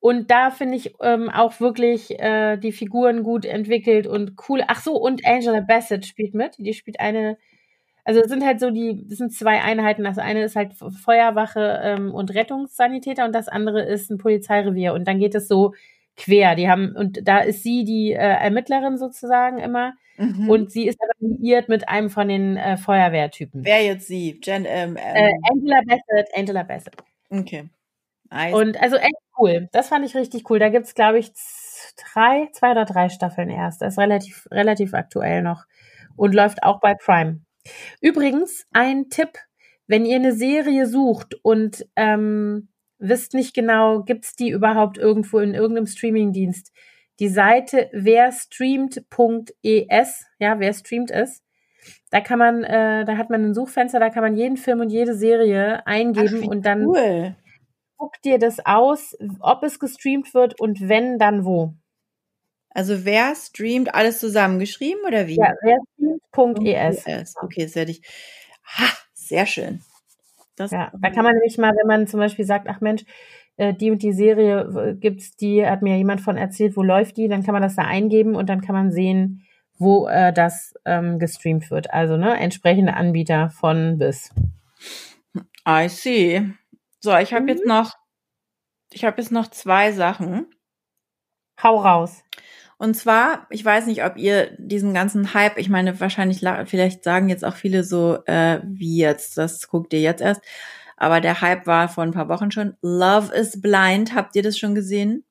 Und da finde ich ähm, auch wirklich äh, die Figuren gut entwickelt und cool. Ach so, und Angela Bassett spielt mit. Die spielt eine, also es sind halt so die, das sind zwei Einheiten. Das eine ist halt Feuerwache ähm, und Rettungssanitäter und das andere ist ein Polizeirevier. Und dann geht es so quer. Die haben, und da ist sie die äh, Ermittlerin sozusagen immer. Mhm. Und sie ist aber liiert mit einem von den äh, Feuerwehrtypen. Wer jetzt sie? Jen, ähm, ähm. Äh, Angela Bassett. Angela Bassett. Okay. Nice. Und also echt cool. Das fand ich richtig cool. Da gibt's glaube ich, drei, zwei oder drei Staffeln erst. Das ist relativ, relativ aktuell noch. Und läuft auch bei Prime. Übrigens, ein Tipp, wenn ihr eine Serie sucht und ähm, wisst nicht genau, gibt's die überhaupt irgendwo in irgendeinem Streamingdienst, die Seite werstreamt.es, ja, wer streamt es, da kann man, äh, da hat man ein Suchfenster, da kann man jeden Film und jede Serie eingeben Ach, und dann cool. guckt dir das aus, ob es gestreamt wird und wenn, dann wo. Also wer streamt alles zusammengeschrieben oder wie? Ja, werstreamt.es. Okay, das werde ich. Ha, sehr schön. Das ja, da kann man nämlich mal, wenn man zum Beispiel sagt, ach Mensch, äh, die und die Serie gibt's, die hat mir jemand von erzählt, wo läuft die, dann kann man das da eingeben und dann kann man sehen, wo äh, das ähm, gestreamt wird. Also ne, entsprechende Anbieter von bis. I see. So, ich habe mhm. jetzt noch, ich habe jetzt noch zwei Sachen. Hau raus. Und zwar, ich weiß nicht, ob ihr diesen ganzen Hype, ich meine, wahrscheinlich, vielleicht sagen jetzt auch viele so, äh, wie jetzt, das guckt ihr jetzt erst. Aber der Hype war vor ein paar Wochen schon. Love is Blind. Habt ihr das schon gesehen?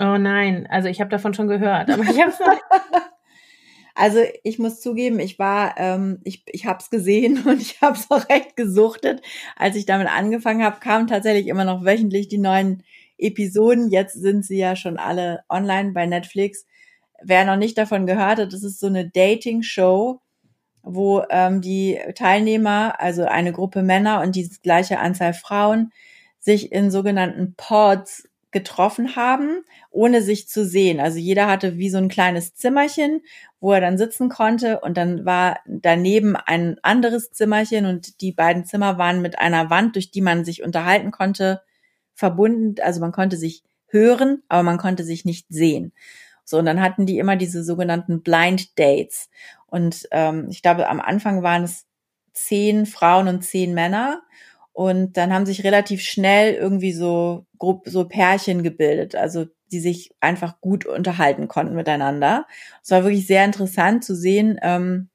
Oh nein, also ich habe davon schon gehört, aber ich hab's Also ich muss zugeben, ich war, ähm, ich, ich habe es gesehen und ich habe es auch recht gesuchtet. Als ich damit angefangen habe, kamen tatsächlich immer noch wöchentlich die neuen Episoden. Jetzt sind sie ja schon alle online bei Netflix. Wer noch nicht davon gehört hat, das ist so eine Dating-Show, wo ähm, die Teilnehmer, also eine Gruppe Männer und die gleiche Anzahl Frauen, sich in sogenannten Pods getroffen haben, ohne sich zu sehen. Also jeder hatte wie so ein kleines Zimmerchen, wo er dann sitzen konnte und dann war daneben ein anderes Zimmerchen und die beiden Zimmer waren mit einer Wand, durch die man sich unterhalten konnte, verbunden. Also man konnte sich hören, aber man konnte sich nicht sehen. So, und dann hatten die immer diese sogenannten Blind Dates. Und ähm, ich glaube, am Anfang waren es zehn Frauen und zehn Männer. Und dann haben sich relativ schnell irgendwie so, so Pärchen gebildet, also die sich einfach gut unterhalten konnten miteinander. Es war wirklich sehr interessant zu sehen, ähm,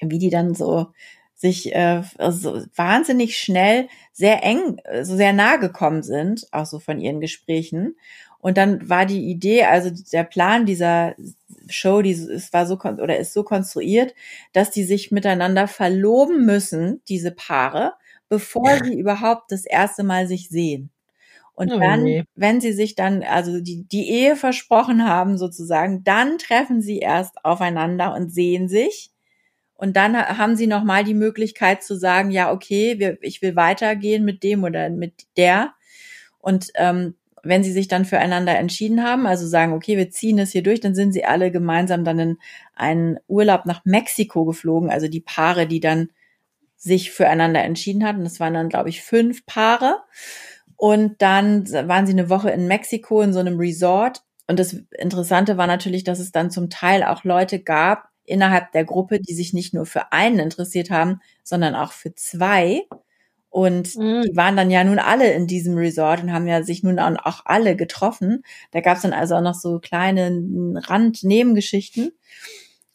wie die dann so sich äh, also wahnsinnig schnell sehr eng, so also sehr nah gekommen sind, auch so von ihren Gesprächen. Und dann war die Idee, also der Plan dieser Show, die es war so oder ist so konstruiert, dass die sich miteinander verloben müssen, diese Paare, bevor sie überhaupt das erste Mal sich sehen. Und oh, dann, nee. wenn sie sich dann, also die, die Ehe versprochen haben sozusagen, dann treffen sie erst aufeinander und sehen sich. Und dann haben sie nochmal die Möglichkeit zu sagen, ja, okay, wir, ich will weitergehen mit dem oder mit der. Und ähm, wenn sie sich dann füreinander entschieden haben, also sagen, okay, wir ziehen es hier durch, dann sind sie alle gemeinsam dann in einen Urlaub nach Mexiko geflogen, also die Paare, die dann sich füreinander entschieden hatten. Das waren dann, glaube ich, fünf Paare. Und dann waren sie eine Woche in Mexiko in so einem Resort und das Interessante war natürlich, dass es dann zum Teil auch Leute gab innerhalb der Gruppe, die sich nicht nur für einen interessiert haben, sondern auch für zwei. Und mhm. die waren dann ja nun alle in diesem Resort und haben ja sich nun auch alle getroffen. Da gab es dann also auch noch so kleine Rand-Nebengeschichten.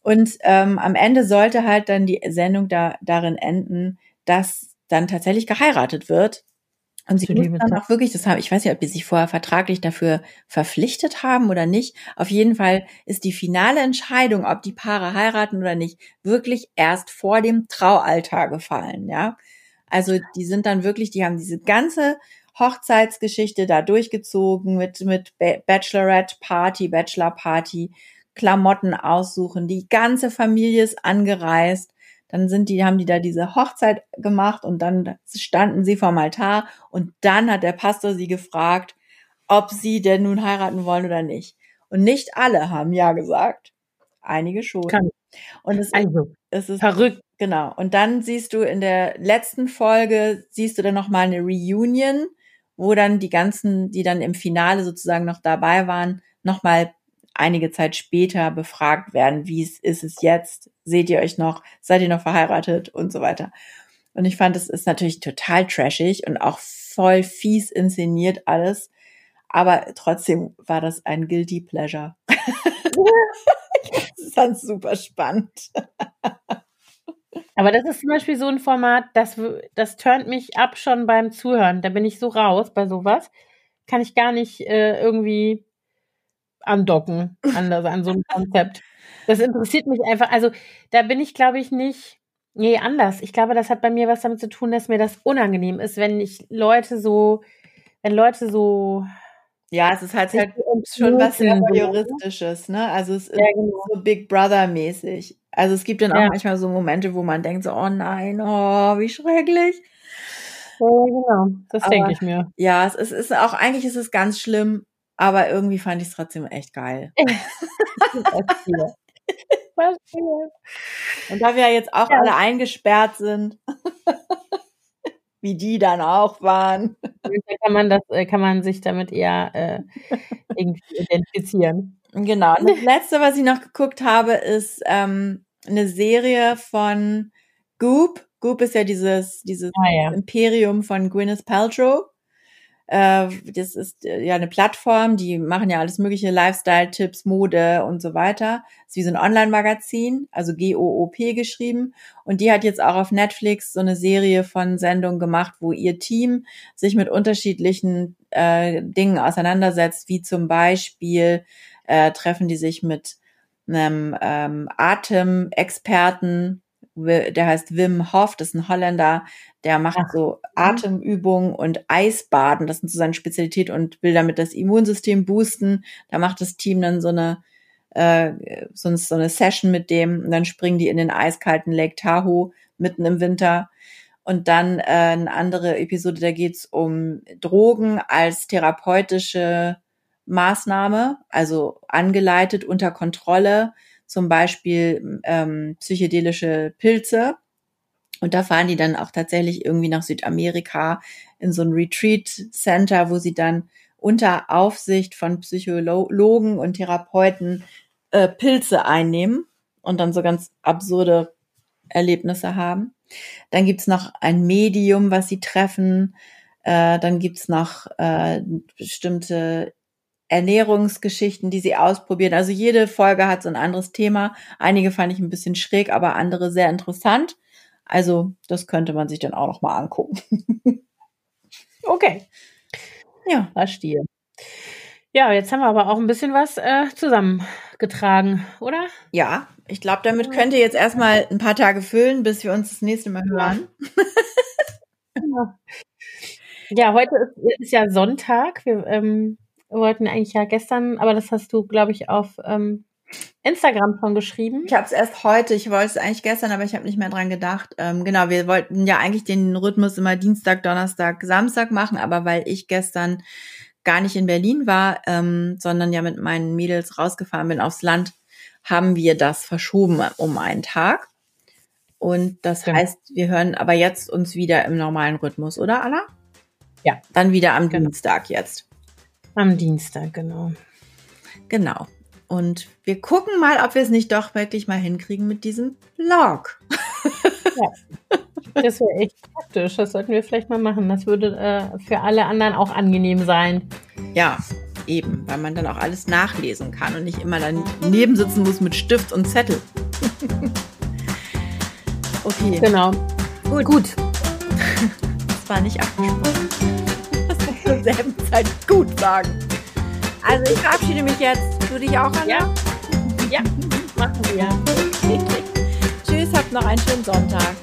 Und ähm, am Ende sollte halt dann die Sendung da darin enden, dass dann tatsächlich geheiratet wird. Und sie mussten dann auch wirklich, das haben, ich weiß nicht, ob die sich vorher vertraglich dafür verpflichtet haben oder nicht. Auf jeden Fall ist die finale Entscheidung, ob die Paare heiraten oder nicht, wirklich erst vor dem Traualtar gefallen, ja. Also die sind dann wirklich, die haben diese ganze Hochzeitsgeschichte da durchgezogen mit, mit Bachelorette Party, Bachelor Party, Klamotten aussuchen. Die ganze Familie ist angereist. Dann sind die, haben die da diese Hochzeit gemacht und dann standen sie vorm Altar und dann hat der Pastor sie gefragt, ob sie denn nun heiraten wollen oder nicht. Und nicht alle haben ja gesagt. Einige schon. Kann. Und es, also, es ist verrückt. Genau. Und dann siehst du in der letzten Folge, siehst du dann nochmal eine Reunion, wo dann die ganzen, die dann im Finale sozusagen noch dabei waren, nochmal einige Zeit später befragt werden, wie es ist es jetzt, seht ihr euch noch, seid ihr noch verheiratet und so weiter. Und ich fand, es ist natürlich total trashig und auch voll fies inszeniert alles. Aber trotzdem war das ein guilty pleasure. das fand super spannend. Aber das ist zum Beispiel so ein Format, das, das turnt mich ab schon beim Zuhören. Da bin ich so raus bei sowas. Kann ich gar nicht äh, irgendwie andocken an, an so einem Konzept. Das interessiert mich einfach. Also da bin ich, glaube ich, nicht. Nee, anders. Ich glaube, das hat bei mir was damit zu tun, dass mir das unangenehm ist, wenn ich Leute so, wenn Leute so. Ja, es ist halt, halt schon was sehr juristisches, ne? Also es ist ja, genau. so Big Brother mäßig. Also es gibt dann auch ja. manchmal so Momente, wo man denkt so, oh nein, oh, wie schrecklich. Ja, genau. Das denke ich mir. Ja, es ist, ist auch, eigentlich ist es ganz schlimm, aber irgendwie fand ich es trotzdem echt geil. Und da wir ja jetzt auch ja. alle eingesperrt sind, wie die dann auch waren. Kann man das, äh, kann man sich damit eher äh, irgendwie identifizieren. Genau. Und das letzte, was ich noch geguckt habe, ist ähm, eine Serie von Goop. Goop ist ja dieses, dieses ah, ja. Imperium von Gwyneth Paltrow. Äh, das ist äh, ja eine Plattform, die machen ja alles mögliche, Lifestyle-Tipps, Mode und so weiter. Das ist wie so ein Online-Magazin, also G-O-O-P geschrieben. Und die hat jetzt auch auf Netflix so eine Serie von Sendungen gemacht, wo ihr Team sich mit unterschiedlichen äh, Dingen auseinandersetzt, wie zum Beispiel äh, treffen die sich mit einem ähm, Atemexperten der heißt Wim Hof, das ist ein Holländer, der macht Ach. so Atemübungen und Eisbaden, das sind so seine Spezialität und will damit das Immunsystem boosten. Da macht das Team dann so eine äh, so, so eine Session mit dem und dann springen die in den eiskalten Lake Tahoe mitten im Winter. Und dann äh, eine andere Episode, da geht's um Drogen als therapeutische Maßnahme, also angeleitet unter Kontrolle zum Beispiel ähm, psychedelische Pilze. Und da fahren die dann auch tatsächlich irgendwie nach Südamerika in so ein Retreat Center, wo sie dann unter Aufsicht von Psychologen und Therapeuten äh, Pilze einnehmen und dann so ganz absurde Erlebnisse haben. Dann gibt's noch ein Medium, was sie treffen. Äh, dann gibt's noch äh, bestimmte Ernährungsgeschichten, die sie ausprobieren. Also jede Folge hat so ein anderes Thema. Einige fand ich ein bisschen schräg, aber andere sehr interessant. Also das könnte man sich dann auch noch mal angucken. okay. Ja, verstehe. Ja, jetzt haben wir aber auch ein bisschen was äh, zusammengetragen, oder? Ja, ich glaube, damit könnt ihr jetzt erstmal ein paar Tage füllen, bis wir uns das nächste Mal hören. Ja, ja heute ist, ist, ja Sonntag. Wir ähm, wollten eigentlich ja gestern, aber das hast du, glaube ich, auf ähm, Instagram schon geschrieben. Ich habe es erst heute, ich wollte es eigentlich gestern, aber ich habe nicht mehr dran gedacht. Ähm, genau, wir wollten ja eigentlich den Rhythmus immer Dienstag, Donnerstag, Samstag machen, aber weil ich gestern gar nicht in Berlin war, ähm, sondern ja mit meinen Mädels rausgefahren bin aufs Land, haben wir das verschoben um einen Tag. Und das ja. heißt, wir hören aber jetzt uns wieder im normalen Rhythmus, oder Anna? Ja. Dann wieder am genau. Dienstag jetzt. Am Dienstag, genau. Genau. Und wir gucken mal, ob wir es nicht doch wirklich mal hinkriegen mit diesem Blog. Ja. Das wäre echt praktisch. Das sollten wir vielleicht mal machen. Das würde äh, für alle anderen auch angenehm sein. Ja, eben, weil man dann auch alles nachlesen kann und nicht immer daneben sitzen muss mit Stift und Zettel. okay. Genau. Gut. Gut. Das war nicht abgesprochen. Zur selben Zeit gut sagen. Also ich verabschiede mich jetzt. Du dich auch, Anna? Ja. Ja, machen wir. Tschüss, habt noch einen schönen Sonntag.